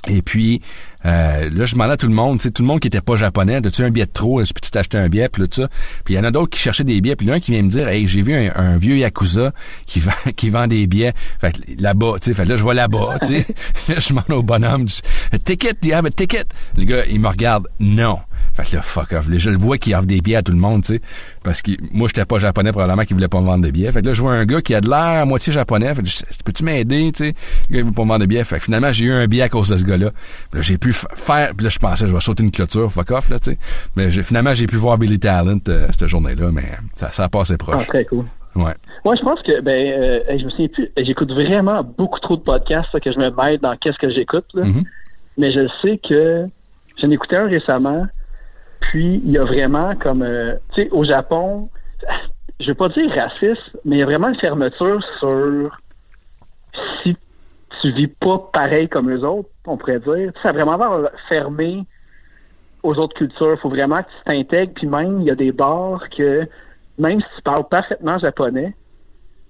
Et puis, euh, là, je demandais à tout le monde, tout le monde qui était pas japonais, as-tu un billet de trop? Est-ce que tu t'acheter un billet? Puis tout ça. Puis il y en a d'autres qui cherchaient des billets. Puis il y en a un qui vient me dire, hey, j'ai vu un, vieux Yakuza qui vend, qui vend des billets. Fait là-bas, tu sais, là, je vois là-bas, tu sais. là, je demande au bonhomme, je dis, ticket, do you have a ticket? Le gars, il me regarde, non. Fait que là, fuck off. Là, je le vois qui offre des billets à tout le monde, tu sais. Parce que moi, j'étais pas japonais, probablement qu'il voulait pas me vendre des billets. Fait que là, je vois un gars qui a de l'air à moitié japonais. Fait que peux-tu m'aider, tu sais? Le gars, il veut pas me vendre de billets. Fait que finalement, j'ai eu un billet à cause de ce gars-là. J'ai faire, puis là, je pensais, je vais sauter une clôture, fuck off, là, tu sais. Mais finalement, j'ai pu voir Billy Talent, euh, cette journée-là, mais ça, ça a passé Ah, proche. très cool. Ouais. Moi, je pense que, ben, euh, je me souviens plus, j'écoute vraiment beaucoup trop de podcasts, là, que je me mêle dans qu'est-ce que j'écoute, là. Mhm. Mais je sais que j'en ai écouté un récemment, puis il y a vraiment comme, euh, tu sais, au Japon, je veux pas dire raciste, mais il y a vraiment une fermeture sur si tu vis pas pareil comme les autres, on pourrait dire. Ça a vraiment fermé aux autres cultures. faut vraiment que tu t'intègres, puis même, il y a des bars que, même si tu parles parfaitement japonais,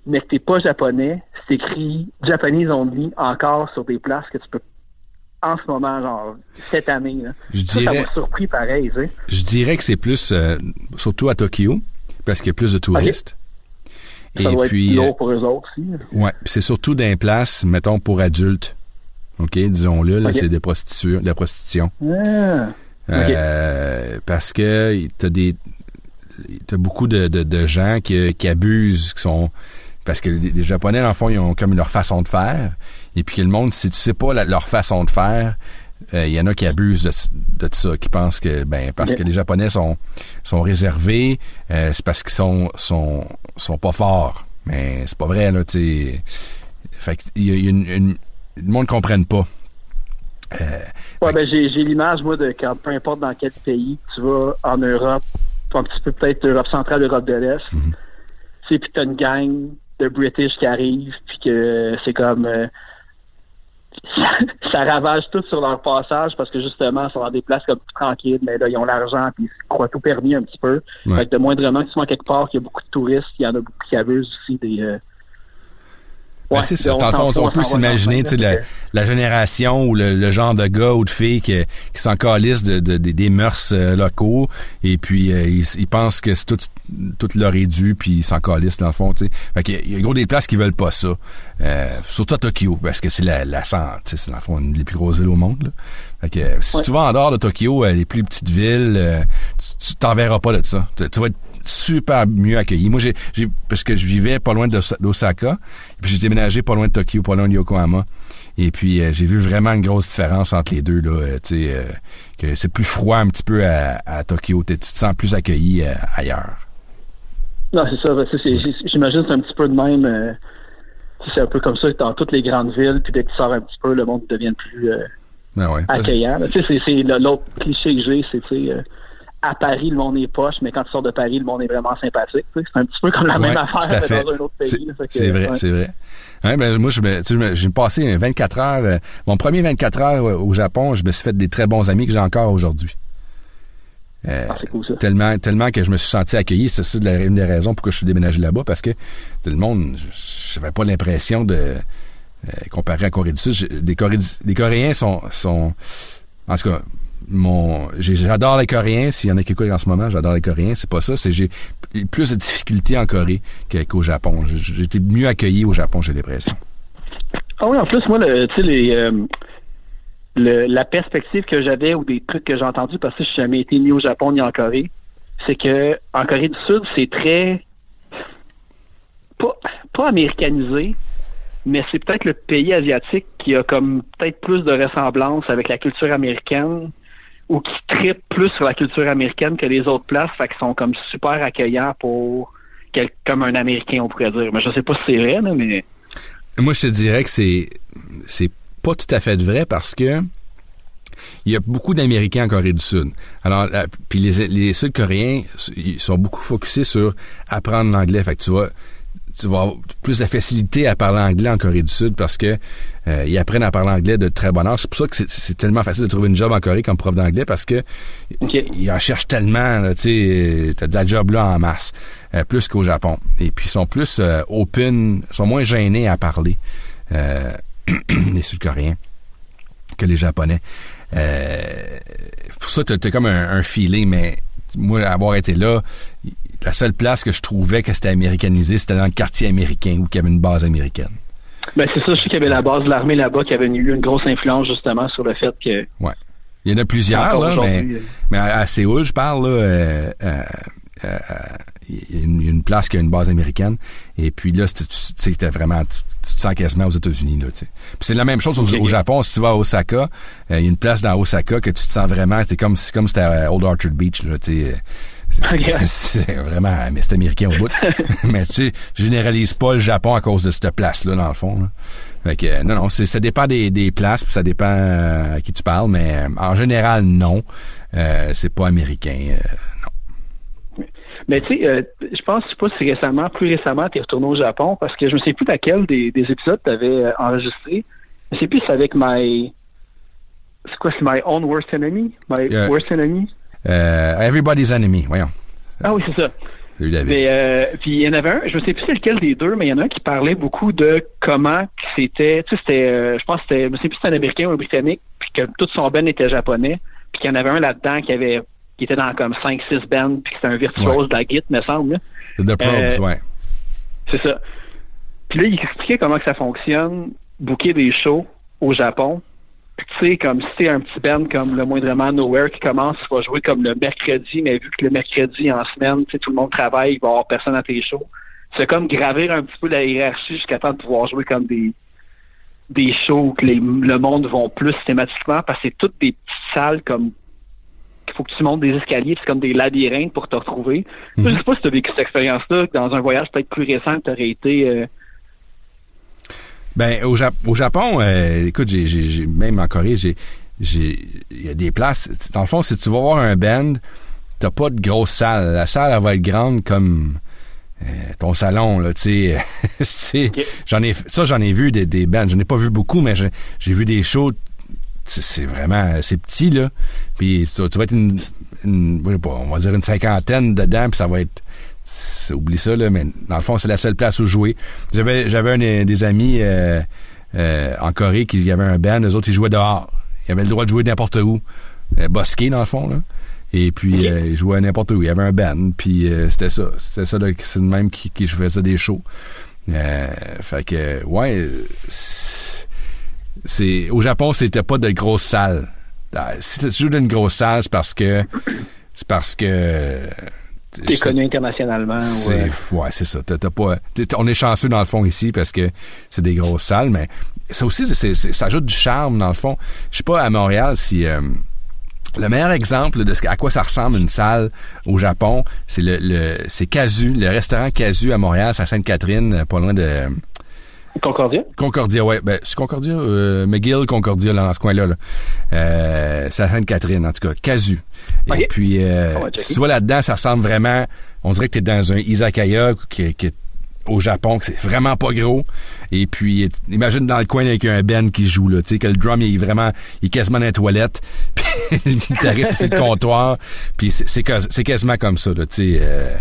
mais que t'es pas japonais, c'est écrit Japanese only encore sur des places que tu peux en ce moment, genre, cette année. Là. Je Ça, ça dirais- m'a surpris pareil, tu sais. Je dirais que c'est plus, euh, surtout à Tokyo, parce qu'il y a plus de touristes. Ça doit puis, être euh, lourd pour eux autres aussi. là. ouais, c'est surtout dans les places, mettons, pour adultes. OK, disons-le, c'est des de la prostitution. Ah. Euh, parce que t'as des t'as beaucoup de, de, de gens qui, qui abusent, qui sont parce que les, les Japonais, dans le fond, ils ont comme leur façon de faire. Et puis que le monde, si tu sais pas la- leur façon de faire, euh, il y en a qui abusent de, de ça, qui pensent que ben parce que les Japonais sont sont réservés, euh, c'est parce qu'ils sont sont sont pas forts. Mais c'est pas vrai là, tu. Fait que il y a, il y a une, une- le monde ne comprenne pas. Ouais, ben j'ai j'ai l'image, moi, de quand peu importe dans quel pays tu vas en Europe, un petit peu peut-être Europe centrale, Europe de l'Est, tu sais, puis t'as une gang de British qui arrive, puis que c'est comme euh, ça, ça ravage tout sur leur passage parce que justement, dans des places comme plus tranquilles, mais là, ils ont l'argent, puis ils se croient tout permis un petit peu. Ouais. Fait que de moindrement tu sois quelque part, qu'il y a beaucoup de touristes, il y en a beaucoup qui abusent aussi des. euh, Ben, ouais, c'est ça. on Dans le fond, on, peut s'imaginer, la, la génération ou le, le genre de gars ou de filles qui, qui s'en calissent de, de- des- des mœurs euh, locaux et puis euh, ils, ils pensent que c'est tout, tout leur est dû puis ils s'en calissent dans le fond, tu sais. Fait qu'il y a- il y a gros des places qui veulent pas ça. Euh, surtout à Tokyo, parce que c'est la, la sais, c'est dans le fond une des plus grosses villes au monde. Là. Fait que si Ouais. tu vas en dehors de Tokyo, euh, les plus petites villes, euh, tu tu t'en verras pas de ça. Tu, tu vas être super mieux accueilli. Moi, j'ai, j'ai parce que je vivais pas loin d'Osa- d'Osaka, puis j'ai déménagé pas loin de Tokyo, pas loin de Yokohama. Et puis euh, j'ai vu vraiment une grosse différence entre les deux là, euh, tu sais, euh, que c'est plus froid un petit peu à, à Tokyo. T'es- Tu te sens plus accueilli ailleurs. Non, c'est ça. ben, J'imagine que c'est un petit peu de même. c'est un peu comme ça dans toutes les grandes villes, puis dès que tu sors un petit peu, le monde devient plus Ben ouais. accueillant. là. Tu sais, c'est- l'autre cliché que j'ai, c'est tu sais, à Paris, le monde est poche, mais quand tu sors de Paris, le monde est vraiment sympathique. tu sais. C'est un petit peu comme la même affaire mais dans un autre pays. C'est vrai, ouais. c'est vrai. Ouais, ben, moi, je me, j'ai passé 24 heures. euh, mon premier 24 heures euh, au Japon, je me suis fait des très bons amis que j'ai encore aujourd'hui. Euh, Ah, cool ça. tellement, tellement que je me suis senti accueilli. C'est ça de une des raisons pourquoi je suis déménagé là-bas, parce que tout le monde, j'avais pas l'impression de euh, comparé à Corée du Sud. Des, Coré- des Coréens sont, sont, en tout cas, mon, j'adore les Coréens. S'il y en a qui écoutent en ce moment, j'adore les Coréens. C'est pas ça. C'est j'ai plus de difficultés en Corée qu'au Japon. J'ai- été mieux accueilli au Japon, j'ai l'impression. Ah oui, en plus, moi, le, euh, la perspective que j'avais ou des trucs que j'ai entendus, parce que je n'ai jamais été ni au Japon ni en Corée, c'est que en Corée du Sud, c'est très pas, pas américanisé, mais c'est peut-être le pays asiatique qui a comme peut-être plus de ressemblance avec la culture américaine ou qui tripe plus sur la culture américaine que les autres places, fait qu'ils sont comme super accueillants pour comme un Américain, on pourrait dire. Mais je sais pas si c'est vrai, là, mais Moi, je te dirais que c'est c'est pas tout à fait vrai parce que il y a beaucoup d'Américains en Corée du Sud. Alors, la- puis les, les Sud-Coréens, ils sont beaucoup focusés sur apprendre l'anglais. Fait que tu vas, tu vas avoir plus de facilité à parler anglais en Corée du Sud parce que euh, ils apprennent à parler anglais de très bonne heure. C'est pour ça que c'est- tellement facile de trouver une job en Corée comme prof d'anglais parce que ils en cherchent tellement. là, Tu sais, t'as de la job là en masse, euh, plus qu'au Japon. Et puis ils sont plus euh, open, sont moins gênés à parler. Euh, les Sud-Coréens que les Japonais. Euh, pour ça, t'as as comme un, un feeling, mais moi, avoir été là, la seule place que je trouvais que c'était américanisé, c'était dans le quartier américain où il y avait une base américaine. Ben c'est ça, je sais qu'il y avait la base de l'armée là-bas qui avait eu une grosse influence justement sur le fait que Ouais. Il y en a plusieurs, là, mais, euh. mais à, à Séoul, je parle, là, euh, euh, euh, il y a une, place qui a une base américaine. Et puis là, tu sais vraiment, tu, tu te sens quasiment aux États-Unis, là, tu sais. Puis c'est la même chose au, Japon. Si tu vas à Osaka, euh, il y a une place dans Osaka que tu te sens vraiment, c'est comme, comme si c'était à Old Orchard Beach, là, tu sais. C'est vraiment, mais c'est américain au bout. mais tu sais, je généralise pas le Japon à cause de cette place-là, dans le fond. Là. Fait que, non, non, ça dépend des, des places, puis ça dépend euh, à qui tu parles, mais euh, en général, non. Euh, c'est pas américain, euh, non. Mais tu sais, euh, je pense, je sais pas si récemment, plus récemment, tu es retourné au Japon parce que je me sais plus laquelle des, des épisodes tu avais enregistré. Je sais plus si c'est avec My. C'est quoi, c'est My Own Worst Enemy? My Worst Enemy? Euh, Everybody's Enemy, voyons. Ah oui, c'est ça. Mais euh, puis il y en avait un, je ne sais plus c'est lequel des deux, mais il y en a un qui parlait beaucoup de comment c'était, tu sais, c'était, euh, je pense que c'était, je sais plus si c'était un Américain ou un Britannique, puis que tout son band était japonais, puis qu'il y en avait un là-dedans qui avait, qui était dans comme 5-6 bands, puis que c'était un virtuose Ouais. de la guitare, me semble. The Probes, euh, ouais. C'est ça. Puis là, il expliquait comment que ça fonctionne, booker des shows au Japon. Tu sais, comme si c'est un petit band comme le moindrement Nowhere qui commence, il va jouer comme le mercredi, mais vu que le mercredi en semaine, tu sais, tout le monde travaille, il va y avoir personne à tes shows. C'est comme gravir un petit peu la hiérarchie jusqu'à temps de pouvoir jouer comme des des shows que les- le monde vont plus systématiquement parce que c'est toutes des petites salles comme qu'il faut que tu montes des escaliers, c'est comme des labyrinthes pour te retrouver. Je sais pas si tu as vécu cette expérience-là dans un voyage peut-être plus récent que tu aurais été euh, Ben au, au Japon, euh, écoute, j'ai, même en Corée, j'ai, j'ai, il y a des places. Dans le fond, si tu vas voir un band, t'as pas de grosse salle. La salle, elle va être grande comme euh, ton salon, là, tu sais. J'en ai, ça, j'en ai vu des, des bands. J'en ai pas vu beaucoup, mais j'ai, vu des shows. C'est c'est vraiment, c'est petit là. Puis tu, tu vas être une, une- on va dire une cinquantaine dedans, puis ça va être oublie ça là, mais dans le fond c'est la seule place où jouer. J'avais j'avais un des amis euh, euh, en Corée qui y avait un band, les autres ils jouaient dehors. Ils avaient le droit de jouer n'importe où, euh, bosqué dans le fond là. Et puis euh, ils jouaient n'importe où. Il y avait un band, puis euh, c'était ça, c'était ça là, c'est le même qui, qui faisait des shows. Euh, fait que ouais, c'est c'est- au Japon c'était pas de grosses salles. Ah, Si tu joues dans une grosse salle, c'est parce que c'est parce que t'es connu internationalement. c'est euh, ouais, c'est ça. T'as, t'as pas, on est chanceux dans le fond ici parce que c'est des grosses salles, mais ça aussi, c'est, c'est- ça ajoute du charme dans le fond. Je sais pas à Montréal si euh, le meilleur exemple de ce, à quoi ça ressemble une salle au Japon, c'est le, le c'est Kazu, le restaurant Kazu à Montréal, c'est à Sainte-Catherine, pas loin de Concordia? Concordia, ouais. Ben, c'est Concordia, euh, McGill, Concordia, là, dans ce coin-là. Là. Euh, c'est Sainte-Catherine, en tout cas. Casu. Et puis, euh, checker. si tu vois là-dedans, ça ressemble vraiment... On dirait que t'es dans un izakaya qui, qui est au Japon, que c'est vraiment pas gros. Et puis, imagine dans le coin avec un Ben qui joue, là. Tu sais, que le drum, il est vraiment... Il est quasiment dans la toilette. Puis, le guitariste, c'est le comptoir. Puis, c'est, c'est, quas- c'est quasiment comme ça, là. Tu sais... euh,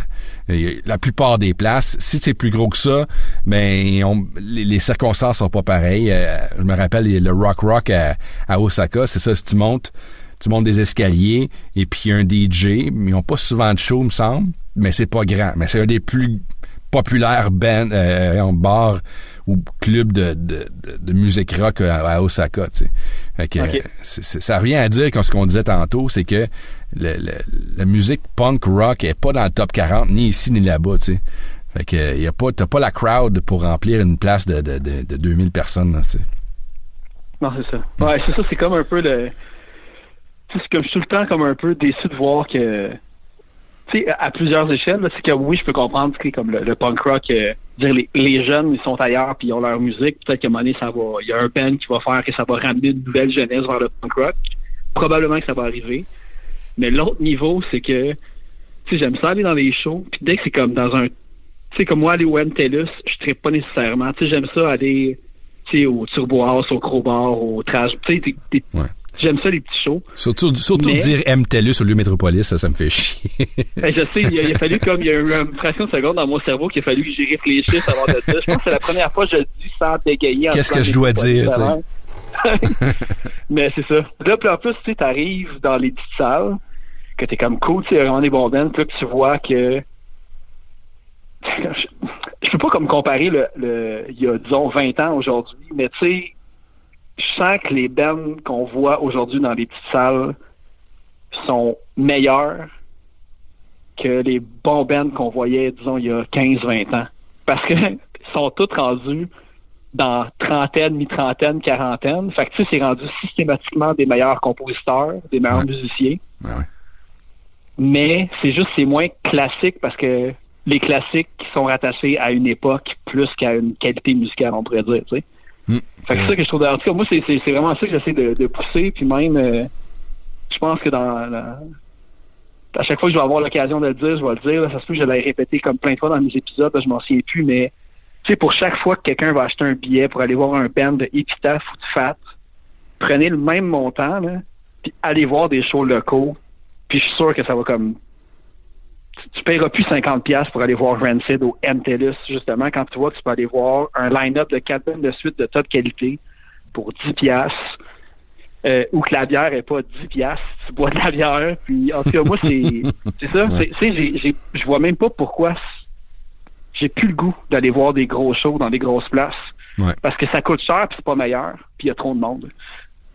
la plupart des places, si c'est plus gros que ça, ben les, circonstances sont pas pareilles. Euh, je me rappelle le Rock Rock à, Osaka, c'est ça, si tu montes, tu montes des escaliers et puis un DJ, mais ils ont pas souvent de show, me semble, mais c'est pas grand, mais c'est un des plus populaires band, euh, bars ou clubs de, de, musique rock à, à Osaka, tu sais. Fait que, euh, ça revient à dire comme ce qu'on disait tantôt, c'est que le- le- la musique punk rock est pas dans le top 40 ni ici ni là-bas, tu sais. Fait que euh, y a pas t'as pas la crowd pour remplir une place de de, de, de 2000 personnes, là, tu sais. Non, c'est ça. Ouais, c'est ça, c'est comme un peu le. Tu sais, c'est comme je suis tout le temps comme un peu déçu de voir que. Tu sais, à plusieurs échelles, c'est que oui, je peux comprendre que comme le, le punk rock, euh, dire les, les jeunes, ils sont ailleurs puis ils ont leur musique. Peut-être qu'à un moment donné, ça va. Il y a un band qui va faire que ça va ramener une nouvelle jeunesse vers le punk rock. Probablement que ça va arriver. Mais l'autre niveau, c'est que tu sais, j'aime ça aller dans les shows. Puis dès que c'est comme dans un. Tu sais, comme moi, aller au MTLUS, je ne pas nécessairement. Tu sais, j'aime ça aller tu sais, au Turbo House, au Crowbar, au Trash. Tu sais, des- des- Ouais. J'aime ça les petits shows. Surtout surtout Mais- dire MTELUS au lieu Métropolis, ça ça me fait chier. Ben, je sais, il a, il a fallu comme il y a eu une fraction de seconde dans mon cerveau qu'il a fallu que j'y réfléchisse avant de dire. Je pense que c'est la première fois que je le dis sans en Qu'est-ce que je dois dire. Mais c'est ça. Là, puis en plus, tu sais, t'arrives dans les petites salles, que t'es comme cool, tu sais, vraiment des bons bands, puis là, que tu vois que je, je peux pas comme comparer le, le il y a disons 20 ans aujourd'hui, mais tu sais, je sens que les bands qu'on voit aujourd'hui dans les petites salles sont meilleurs que les bons bands qu'on voyait, disons, il y a 15-20 ans. Parce que sont tous rendus dans trentaine, mi-trentaine, quarantaine. Fait que tu sais, c'est rendu systématiquement des meilleurs compositeurs, des meilleurs Ouais. musiciens. Ouais, ouais. mais c'est juste c'est moins classique parce que les classiques qui sont rattachés à une époque plus qu'à une qualité musicale, on pourrait dire, tu sais. Que c'est ça que je trouve. En moi, c'est, c'est, c'est vraiment ça que j'essaie de, pousser. Puis même, euh, je pense que dans, à chaque fois que je vais avoir l'occasion de le dire, je vais le dire. là. ça se peut que je l'ai répété comme plein de fois dans mes épisodes, là, je m'en souviens plus, mais tu sais, pour chaque fois que quelqu'un va acheter un billet pour aller voir un band de Epitaph ou de Fat, prenez le même montant, là, puis allez voir des shows locaux. Puis je suis sûr que ça va comme tu- paieras plus 50$ piastres pour aller voir Rancid au MTLUS, justement, quand tu vois que tu peux aller voir un line-up de quatre bandes de suite de top qualité pour 10$, piastres, euh, ou que la bière est pas 10$, piastres, tu bois de la bière, puis en tout cas, moi, c'est c'est ça, c'est- tu sais, j'ai- j'ai- je vois même pas pourquoi j'ai plus le goût d'aller voir des gros shows dans des grosses places, Ouais. parce que ça coûte cher, puis c'est pas meilleur, puis il y a trop de monde.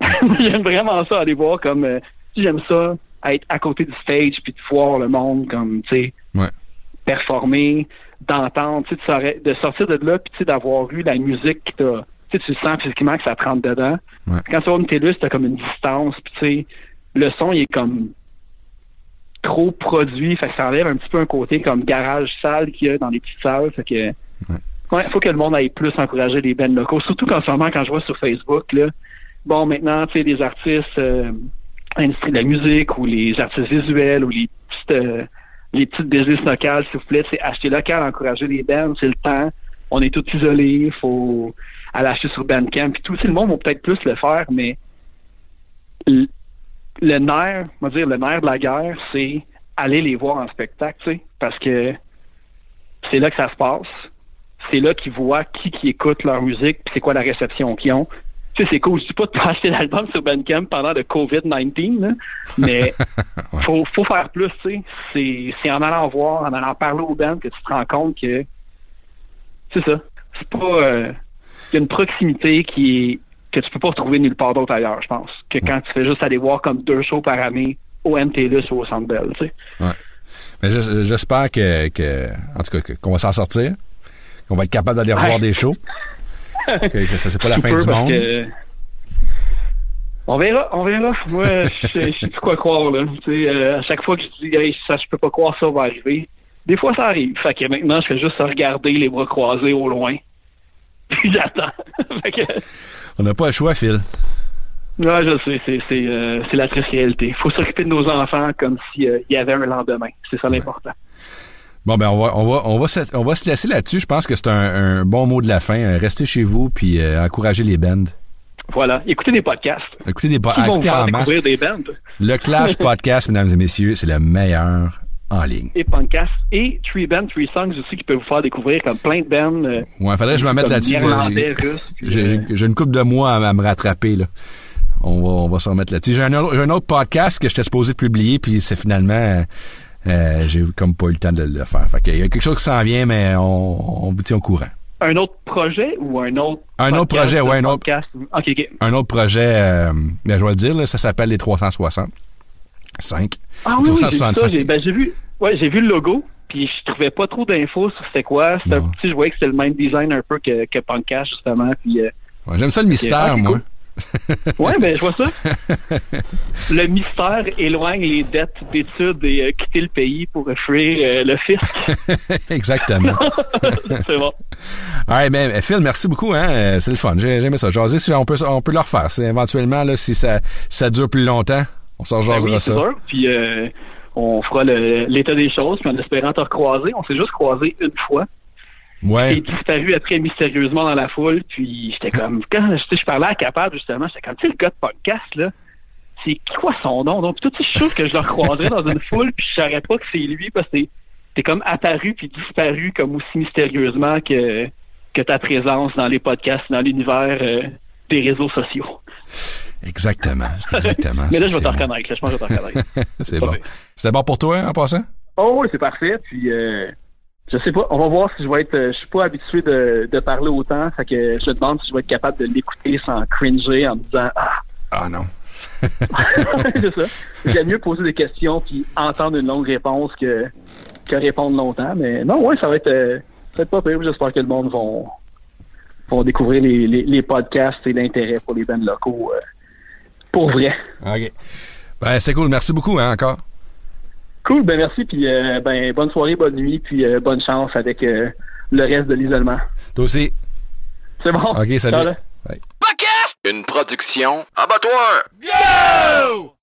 J'aime vraiment ça, aller voir comme... euh, J'aime ça, être à côté du stage, puis de voir le monde comme, tu sais, Ouais. performer, d'entendre, tu sais, de sortir- de là, puis tu sais, d'avoir eu la musique qui t'a... Tu sais, tu sens physiquement que ça te rentre dedans. Ouais. Quand tu vas une télus, t'as comme une distance, puis tu sais, le son, il est comme trop produit, fait que ça enlève un petit peu un côté comme garage sale qu'il y a dans les petites salles, fait que... Ouais, faut que le monde aille plus encourager les bands locaux, surtout qu'en ce moment, quand je vois sur Facebook, là, bon, maintenant, tu sais, les artistes, euh, industrie de la musique ou les artistes visuels ou les petites, euh, les petites business locales, s'il vous plaît, c'est acheter local, encourager les bands, c'est le temps. On est tous isolés, faut aller acheter sur Bandcamp. Puis tout, le monde va peut-être plus le faire, mais le, le nerf, on va dire, le nerf de la guerre, c'est aller les voir en spectacle, tu sais, parce que c'est là que ça se passe. C'est là qu'ils voient qui qui écoute leur musique, puis c'est quoi la réception qu'ils ont. Tu sais, c'est cool. Je dis pas de pas acheter l'album sur Bandcamp pendant le COVID-19, là, mais faut, faut faire plus, tu sais. C'est, c'est en allant voir, en allant parler aux bands que tu te rends compte que c'est ça. C'est pas euh, il y a une proximité qui est que tu peux pas retrouver nulle part d'autre ailleurs, je pense. Que quand tu fais juste aller voir comme deux shows par année au MTLUS ou au Centre Bell, tu sais. Mais je- j'espère que, que, en tout cas, qu'on va s'en sortir, qu'on va être capable d'aller revoir Ouais. des shows. ça, c'est pas la fin du monde. que- On verra, on verra. Moi, je sais plus quoi croire, là. Euh, à chaque fois que je dis, hey, ça, je peux pas croire ça va arriver, des fois, ça arrive. Fait que maintenant, je fais juste regarder les bras croisés au loin. Puis j'attends. que, On n'a pas le choix, Phil. je sais, c'est, c'est, euh, c'est la triste réalité. Faut s'occuper de nos enfants comme s'il y avait un lendemain. C'est ça l'important. Bon, ben, on va, on va, on va, se, on va se laisser là-dessus. Je pense que c'est un, un bon mot de la fin. Euh, Restez chez vous puis euh, encouragez les bands. Voilà. Écoutez des podcasts. Écoutez des vous écoutez en masse. découvrir des bandes. Le Clash Podcast, mesdames et messieurs, c'est le meilleur en ligne. Et podcasts. Et Three Bands, Three Songs aussi qui peuvent vous faire découvrir comme plein de bands. euh, Ouais, faudrait que je me mette là-dessus. J'ai euh, j'ai- une couple de mois à, à me rattraper, là. On va, on va se remettre là-dessus. J'ai un, autre- j'ai un autre podcast que j'étais supposé publier, puis c'est finalement, euh, j'ai comme pas eu le temps de le faire. Fait qu'il y a quelque chose qui s'en vient, mais on, on vous tient au courant. Un autre projet ou un autre Un autre projet, ouais, un autre-. Un autre projet, euh, ben, je vais le dire, là, ça s'appelle les 360. 5. Ah oui, j'ai vu ça. 365. J'ai ben, vu, ouais, j'ai vu le logo, puis je trouvais pas trop d'infos sur c'était quoi. C'était un petit, je voyais que c'était le même design un peu que, que Punkcast, justement. Puis, euh, Ouais, J'aime ça le mystère, moi. cool. Ouais, ben, je vois ça. le mystère éloigne les dettes d'études et euh, quitter le pays pour fuir euh, le fisc. Exactement. C'est bon. Ouais, mais Phil, merci beaucoup, hein. euh, C'est le fun. J'ai aimé ça. Jaser, si on peut, on peut le refaire. Éventuellement, là, si ça, ça dure plus longtemps, on s'en Ben jasera oui, c'est ça. sûr. Puis euh, on fera l'état des choses, puis en espérant te recroiser. On s'est juste croisé une fois. Ouais. Il est disparu après mystérieusement dans la foule. Puis j'étais comme, quand je parlais à Capable justement, j'étais comme, tu sais, le gars de podcast, là, c'est quoi son nom? Donc, tout, je suis sûr que je le recroiserais dans une foule, puis je saurais pas que c'est lui, parce que t'es- comme apparu puis disparu comme aussi mystérieusement que, que ta présence dans les podcasts, dans l'univers euh, des réseaux sociaux. Exactement. Exactement. Mais là, je vais te reconnaître, là, je pense que je vais te reconnaître. C'est bon. C'était bon pour toi, en passant? Oh oui, c'est parfait. Puis euh, je sais pas, on va voir si je vais être. euh, je suis pas habitué de, de parler autant, fait que je me demande si je vais être capable de l'écouter sans cringer en me disant ah Ah non. c'est ça. J'aime mieux poser des questions puis entendre une longue réponse que que répondre longtemps. Mais non, ouais, ça va être euh, ça va être pas pire. J'espère que le monde vont vont découvrir les, les, les podcasts et l'intérêt pour les bands locaux euh, pour vrai. OK. Ben, c'est cool. Merci beaucoup, hein, encore. Cool, ben merci, puis euh, ben bonne soirée, bonne nuit, puis euh, bonne chance avec euh, le reste de l'isolement. Toi aussi. C'est bon. OK, salut. Bye. Une production Abattoir. Go!